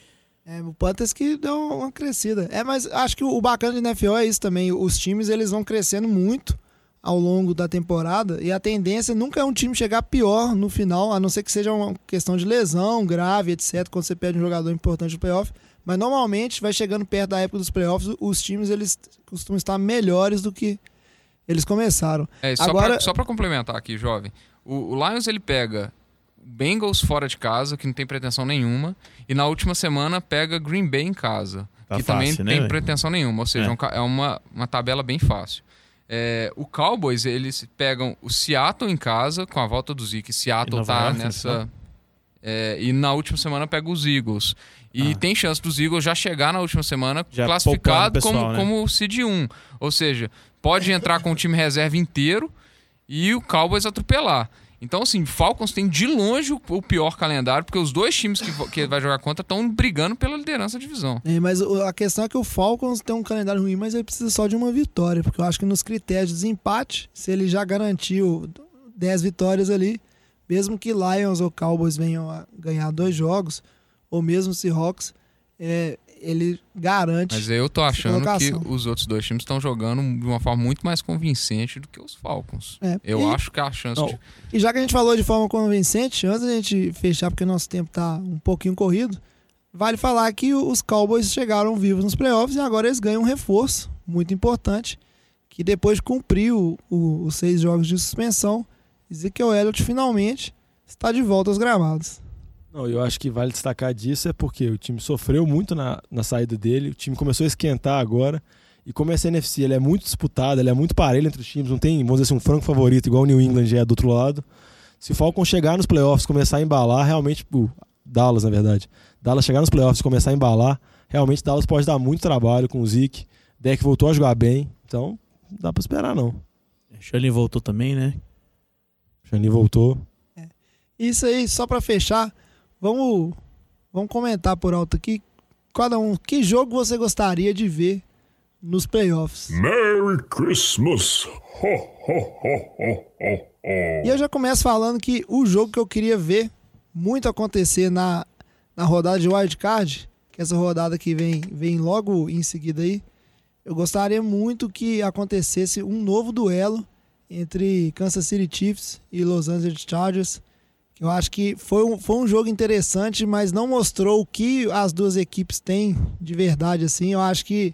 É, o Panthers que deu uma crescida. É, mas acho que o bacana de NFL é isso também. Os times eles vão crescendo muito ao longo da temporada e a tendência nunca é um time chegar pior no final, a não ser que seja uma questão de lesão grave, etc, quando você perde um jogador importante no playoff. Mas normalmente vai chegando perto da época dos playoffs, os times eles costumam estar melhores do que eles começaram. É, só, Agora- pra, só pra complementar aqui, jovem. O, o Lions ele pega Bengals fora de casa, que não tem pretensão nenhuma, e na última semana pega Green Bay em casa, Tá que também fácil, não né, tem velho? pretensão nenhuma. Ou seja, É. é, um é uma, uma tabela bem fácil. É, o Cowboys, eles pegam o Seattle em casa, com a volta do Zeke. Seattle tá York, nessa. é, e na última semana pega os Eagles. E Ah. tem chance dos Eagles já chegar na última semana Já classificado pessoal, como, né? como Seed 1. Ou seja, pode entrar com o time reserva inteiro e o Cowboys atropelar. Então, assim, Falcons tem de longe o, pior calendário, porque os dois times que, que vai jogar contra estão brigando pela liderança da divisão. É, mas a questão é que o Falcons tem um calendário ruim, mas ele precisa só de uma vitória, porque eu acho que nos critérios de desempate, se ele já garantiu 10 vitórias ali, mesmo que Lions ou Cowboys venham a ganhar dois jogos, ou mesmo Seahawks, é, ele garante. Mas eu tô achando que os outros dois times estão jogando de uma forma muito mais convincente do que os Falcons. É, Eu e, acho que a chance de. e já que a gente falou de forma convincente, antes da gente fechar, porque nosso tempo tá um pouquinho corrido, vale falar que os Cowboys chegaram vivos nos playoffs e agora eles ganham um reforço muito importante, que depois de cumprir o- o- os seis jogos de suspensão, Ezekiel Elliott finalmente está de volta aos gramados. Não, eu acho que vale destacar disso é porque o time sofreu muito na, na saída dele, o time começou a esquentar agora. E como essa NFC ele é muito disputada, ele é muito parelho entre os times, não tem, vamos dizer assim, um franco favorito igual o New England é do outro lado. Se o Falcon chegar nos playoffs, começar a embalar, realmente, o Dallas, na verdade, Dallas chegar nos playoffs e começar a embalar, realmente Dallas pode dar muito trabalho com o Zeke. Deck voltou a jogar bem, então não dá pra esperar não. Shanley voltou também, né? Xani voltou. Isso aí, só pra fechar, vamos, vamos comentar por alto aqui. Cada um, que jogo você gostaria de ver nos playoffs? Merry Christmas. Ho, ho, ho. E eu já começo falando que o jogo que eu queria ver muito acontecer na, na rodada de wildcard, que essa rodada que vem, vem logo em seguida aí, eu gostaria muito que acontecesse um novo duelo entre Kansas City Chiefs e Los Angeles Chargers. Eu acho que foi um, foi um jogo interessante, mas não mostrou o que as duas equipes têm de verdade. assim. Eu acho que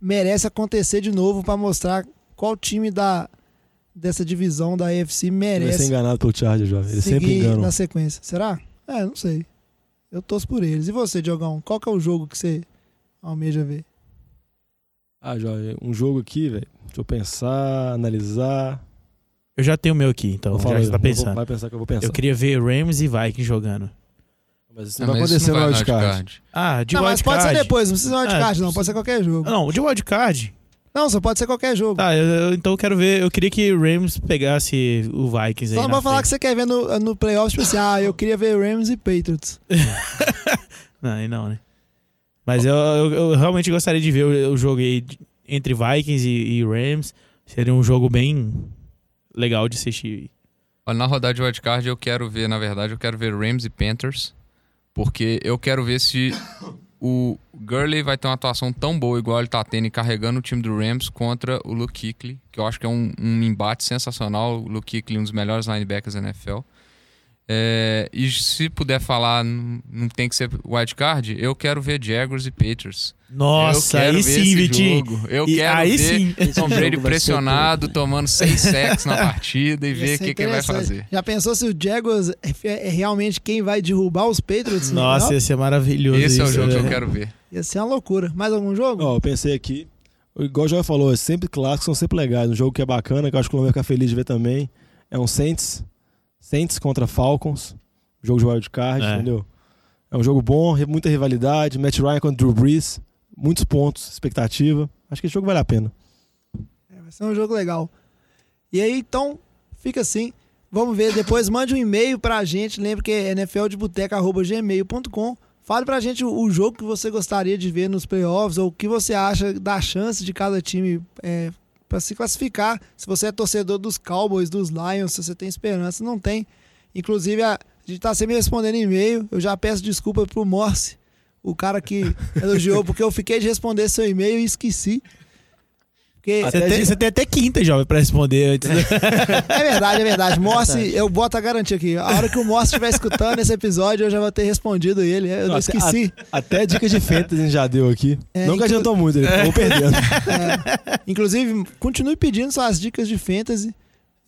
merece acontecer de novo para mostrar qual time da, dessa divisão da AFC Ele vai ser merece enganado pelo Charger, jovem. Eles sempre seguir enganam. na sequência. Será? É, não sei. Eu torço por eles. E você, Diogão? Qual que é o jogo que você almeja ver? Ah, jovem, um jogo aqui, velho. Deixa eu pensar, analisar. Eu já tenho o meu aqui, então, Fala já aí, que você tá eu vou- pensando. Vai pensar que eu vou pensar. Eu queria ver Rams e Vikings jogando. Mas isso Não, não vai acontecer no wildcard. Ah, de não, mas pode ser depois, não precisa ser wildcard, Ah, não. Pode ser qualquer jogo. Não, de wildcard. Não, só pode ser qualquer jogo. Tá, eu, eu- então eu quero ver. Eu queria que o Rams pegasse o Vikings aí. Só não vai falar que você quer ver no, no playoff, tipo assim, ah, eu queria ver Rams e Patriots. *laughs* Não, aí não, né? Mas eu, eu, eu realmente gostaria de ver o, o jogo aí de- entre Vikings e, e Rams. Seria um jogo bem legal de assistir. Olha, na rodada de wildcard eu quero ver, na verdade, eu quero ver Rams e Panthers. Porque eu quero ver se *coughs* o Gurley vai ter uma atuação tão boa igual ele tá tendo e carregando o time do Rams contra o Luke Kuechly, que eu acho que é um, um embate sensacional. O Luke Kuechly, um dos melhores linebackers da NFL. É, e se puder falar, não, tem que ser wildcard, eu quero ver Jaguars e Patriots. Nossa, aí sim, esse Vitinho. jogo. Eu E quero aí ver sim. Esse Tom Brady pressionado, tomando seis sacks na *laughs* partida e ver o que, que ele vai fazer. Já pensou se o Jaguars é, é realmente quem vai derrubar os Patriots? no Nossa, ia ser maravilhoso. Esse é o isso, jogo que eu né? quero ver. Ia ser uma loucura. Mais algum jogo? Ó, eu pensei aqui. Igual o Joel falou, é sempre clássicos, são sempre legais. Um jogo que é bacana, que eu acho que o Colombo vai ficar feliz de ver também. É um Saints. Saints contra Falcons. Jogo de wildcard, É. entendeu? É um jogo bom, muita rivalidade. Matt Ryan contra Drew Brees. Muitos pontos, expectativa. Acho que esse jogo vale a pena. É, vai ser um jogo legal. E aí, então, fica assim. Vamos ver. Depois mande um e-mail pra gente. Lembre que é nfldeboteca.gmail.com. Fale pra gente o, o jogo que você gostaria de ver nos playoffs ou o que você acha da chance de cada time é, para se classificar. Se você é torcedor dos Cowboys, dos Lions, se você tem esperança, não tem. Inclusive, a, a gente tá sempre respondendo e-mail. Eu já peço desculpa pro Morse, o cara que *laughs* elogiou, porque eu fiquei de responder seu e-mail e esqueci. Porque Você tem, você tem até quinta, jovem, pra responder antes. né? *laughs* é verdade, é verdade. Morse, eu boto a garantia aqui. A hora que o Morse estiver escutando esse episódio, eu já vou ter respondido ele. Eu não esqueci. Até dicas de fantasy a gente já deu aqui. É, que inclu- adiantou muito, ele ficou perdendo. É. Inclusive, continue pedindo suas dicas de fantasy.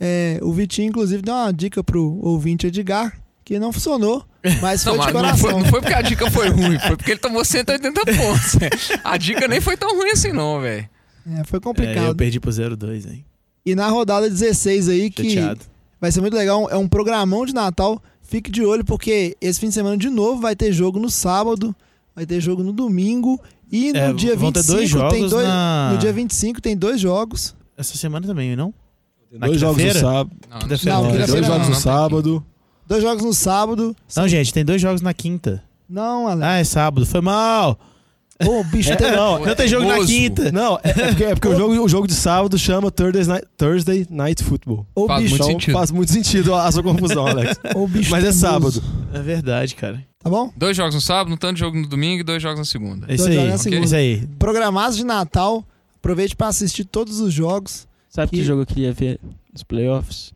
É, o Vitinho, inclusive, deu uma dica pro ouvinte Edgar, que não funcionou, mas foi Não, de mas não coração. foi, não foi porque a dica foi ruim, foi porque ele tomou 180 pontos. *laughs* A dica nem foi tão ruim assim, não, velho. É, foi É, eu complicado. perdi pro 0-2, hein? e na rodada 16 aí, que Chateado. vai ser muito legal, é um programão de Natal. Fique de olho, porque esse fim de semana, de novo, vai ter jogo no sábado, vai ter jogo no domingo. E no É, dia vão 25 ter dois tem dois. na- No dia 25 tem dois jogos. Essa semana também, não? Na dois jogos no quinta-feira? sábado. Não, Quinta-feira Não, Não, quinta-feira dois jogos não, no sábado. Dois jogos no sábado. Não, gente, tem dois jogos na quinta. Não, Alex. Ah, é sábado. Foi mal. Ô, bicho, É, tem- não, Não tem jogo na quinta. Não, é, é porque, é porque o, jogo, o jogo de sábado chama Thursday Night, Thursday Night Football. ô, Faz bicho, muito Então sentido. faz muito sentido a, sua confusão, Alex. ô, bicho Mas é sábado. É verdade, cara. Tá bom? Dois jogos no sábado, um tanto de jogo no domingo e dois jogos na segunda. É isso Dois aí. segunda. É isso aí. Programados de Natal. Aproveite pra assistir todos os jogos. Sabe que Que- jogo eu queria ver nos playoffs?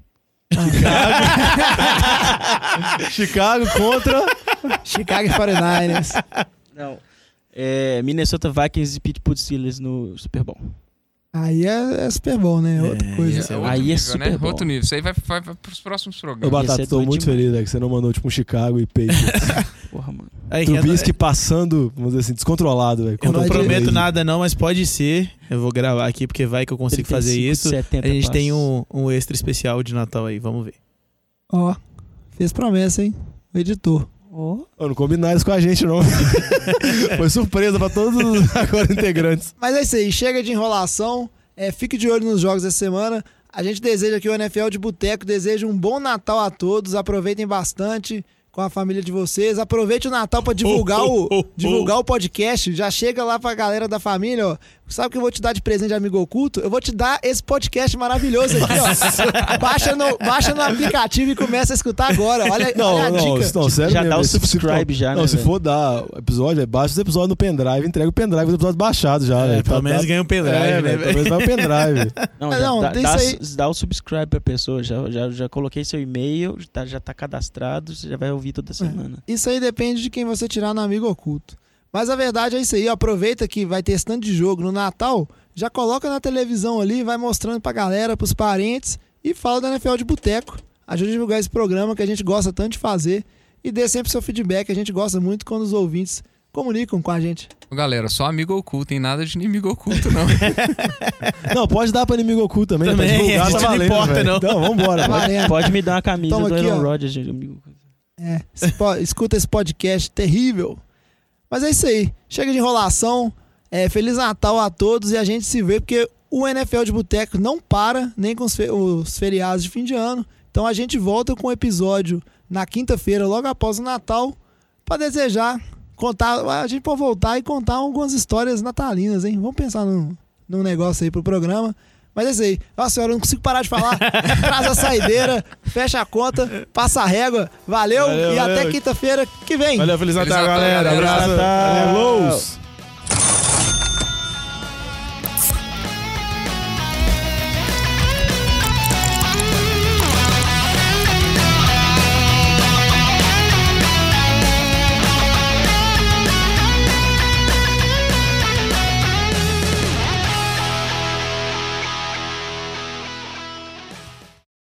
Chicago *laughs* contra. Chicago 49ers. Não. É Minnesota Vikings e Pittsburgh Steelers no Super Bowl. Aí é, é Super Bowl, né? Outra É, coisa. isso é outro Aí é nível, Super né? bom. Outro nível. Isso aí vai, vai, vai pros próximos Ô, programas. Batata, ser tô muito demais. feliz, né, que você não mandou tipo um Chicago e Patriots. *laughs* Porra, mano. Aí, Trubisky passando, vamos dizer assim, descontrolado, velho. Eu não prometo Brady. nada não, mas pode ser. Eu vou gravar aqui porque vai que eu consigo fazer 35, isso. 70 A gente tem passes. um, um extra especial de Natal aí, vamos ver. Ó, fez promessa, hein? O editor. Ô, não combinaram isso com a gente, não. *laughs* Foi surpresa pra todos os *laughs* agora integrantes. Mas é isso aí, chega de enrolação. É, fique de olho nos jogos dessa semana. A gente deseja que o NFL de Boteco deseja um bom Natal a todos. Aproveitem bastante com a família de vocês. Aproveite o Natal para divulgar, Oh, o, oh, oh, divulgar o podcast. Já chega lá pra galera da família, ó. Sabe o que eu vou te dar de presente de amigo oculto? Eu vou te dar esse podcast maravilhoso aqui, ó. *laughs* baixa, no, baixa no aplicativo e começa a escutar agora. Olha, Não, olha a não, dica. não, sério Já mesmo, dá o se- se- subscribe já, Não, né, se velho? for dar episódio, é baixa os episódios no pendrive, entrega o pendrive os episódios baixados já, É, velho. pelo menos ganha um pendrive, é, né? Pelo menos vai o pendrive. *laughs* Não, já não, dá, dá, isso aí. dá o subscribe pra pessoa. Já, já, já coloquei seu e-mail, tá, já tá cadastrado, você já vai ouvir toda semana. Isso aí depende de quem você tirar no amigo oculto. Mas a verdade é isso aí. ó. Aproveita que vai ter esse tanto de jogo no Natal. Já coloca na televisão ali, vai mostrando pra galera, pros parentes. E fala da NFL de Boteco. Ajude a divulgar esse programa que a gente gosta tanto de fazer. E dê sempre seu feedback. A gente gosta muito quando os ouvintes comunicam com a gente. Galera, só amigo oculto, tem nada de inimigo oculto, não. *laughs* Não, pode dar pra inimigo oculto também. Também, pra divulgar, a gente tá não valendo, importa, velho. não. Então, vambora. Tá valendo. Pode me dar uma camisa Toma do aqui, Aaron. Rodgers, gente, amigo. É, esse po- escuta esse podcast terrível. Mas é isso aí. Chega de enrolação. É, Feliz Natal a todos e a gente se vê porque o NFL de Boteco não para nem com os, fe- os feriados de fim de ano. Então a gente volta com o episódio na quinta-feira, logo após o Natal, para desejar contar. A gente pode voltar e contar algumas histórias natalinas, hein? Vamos pensar num, num negócio aí pro programa. Mas é isso aí. Nossa senhora, eu não consigo parar de falar. *laughs* Traz a saideira, fecha a conta, passa a régua. Valeu, Valeu, e até valeu. quinta-feira que vem. Valeu, Feliz Natal, galera. Abraço. Natal. Valeu.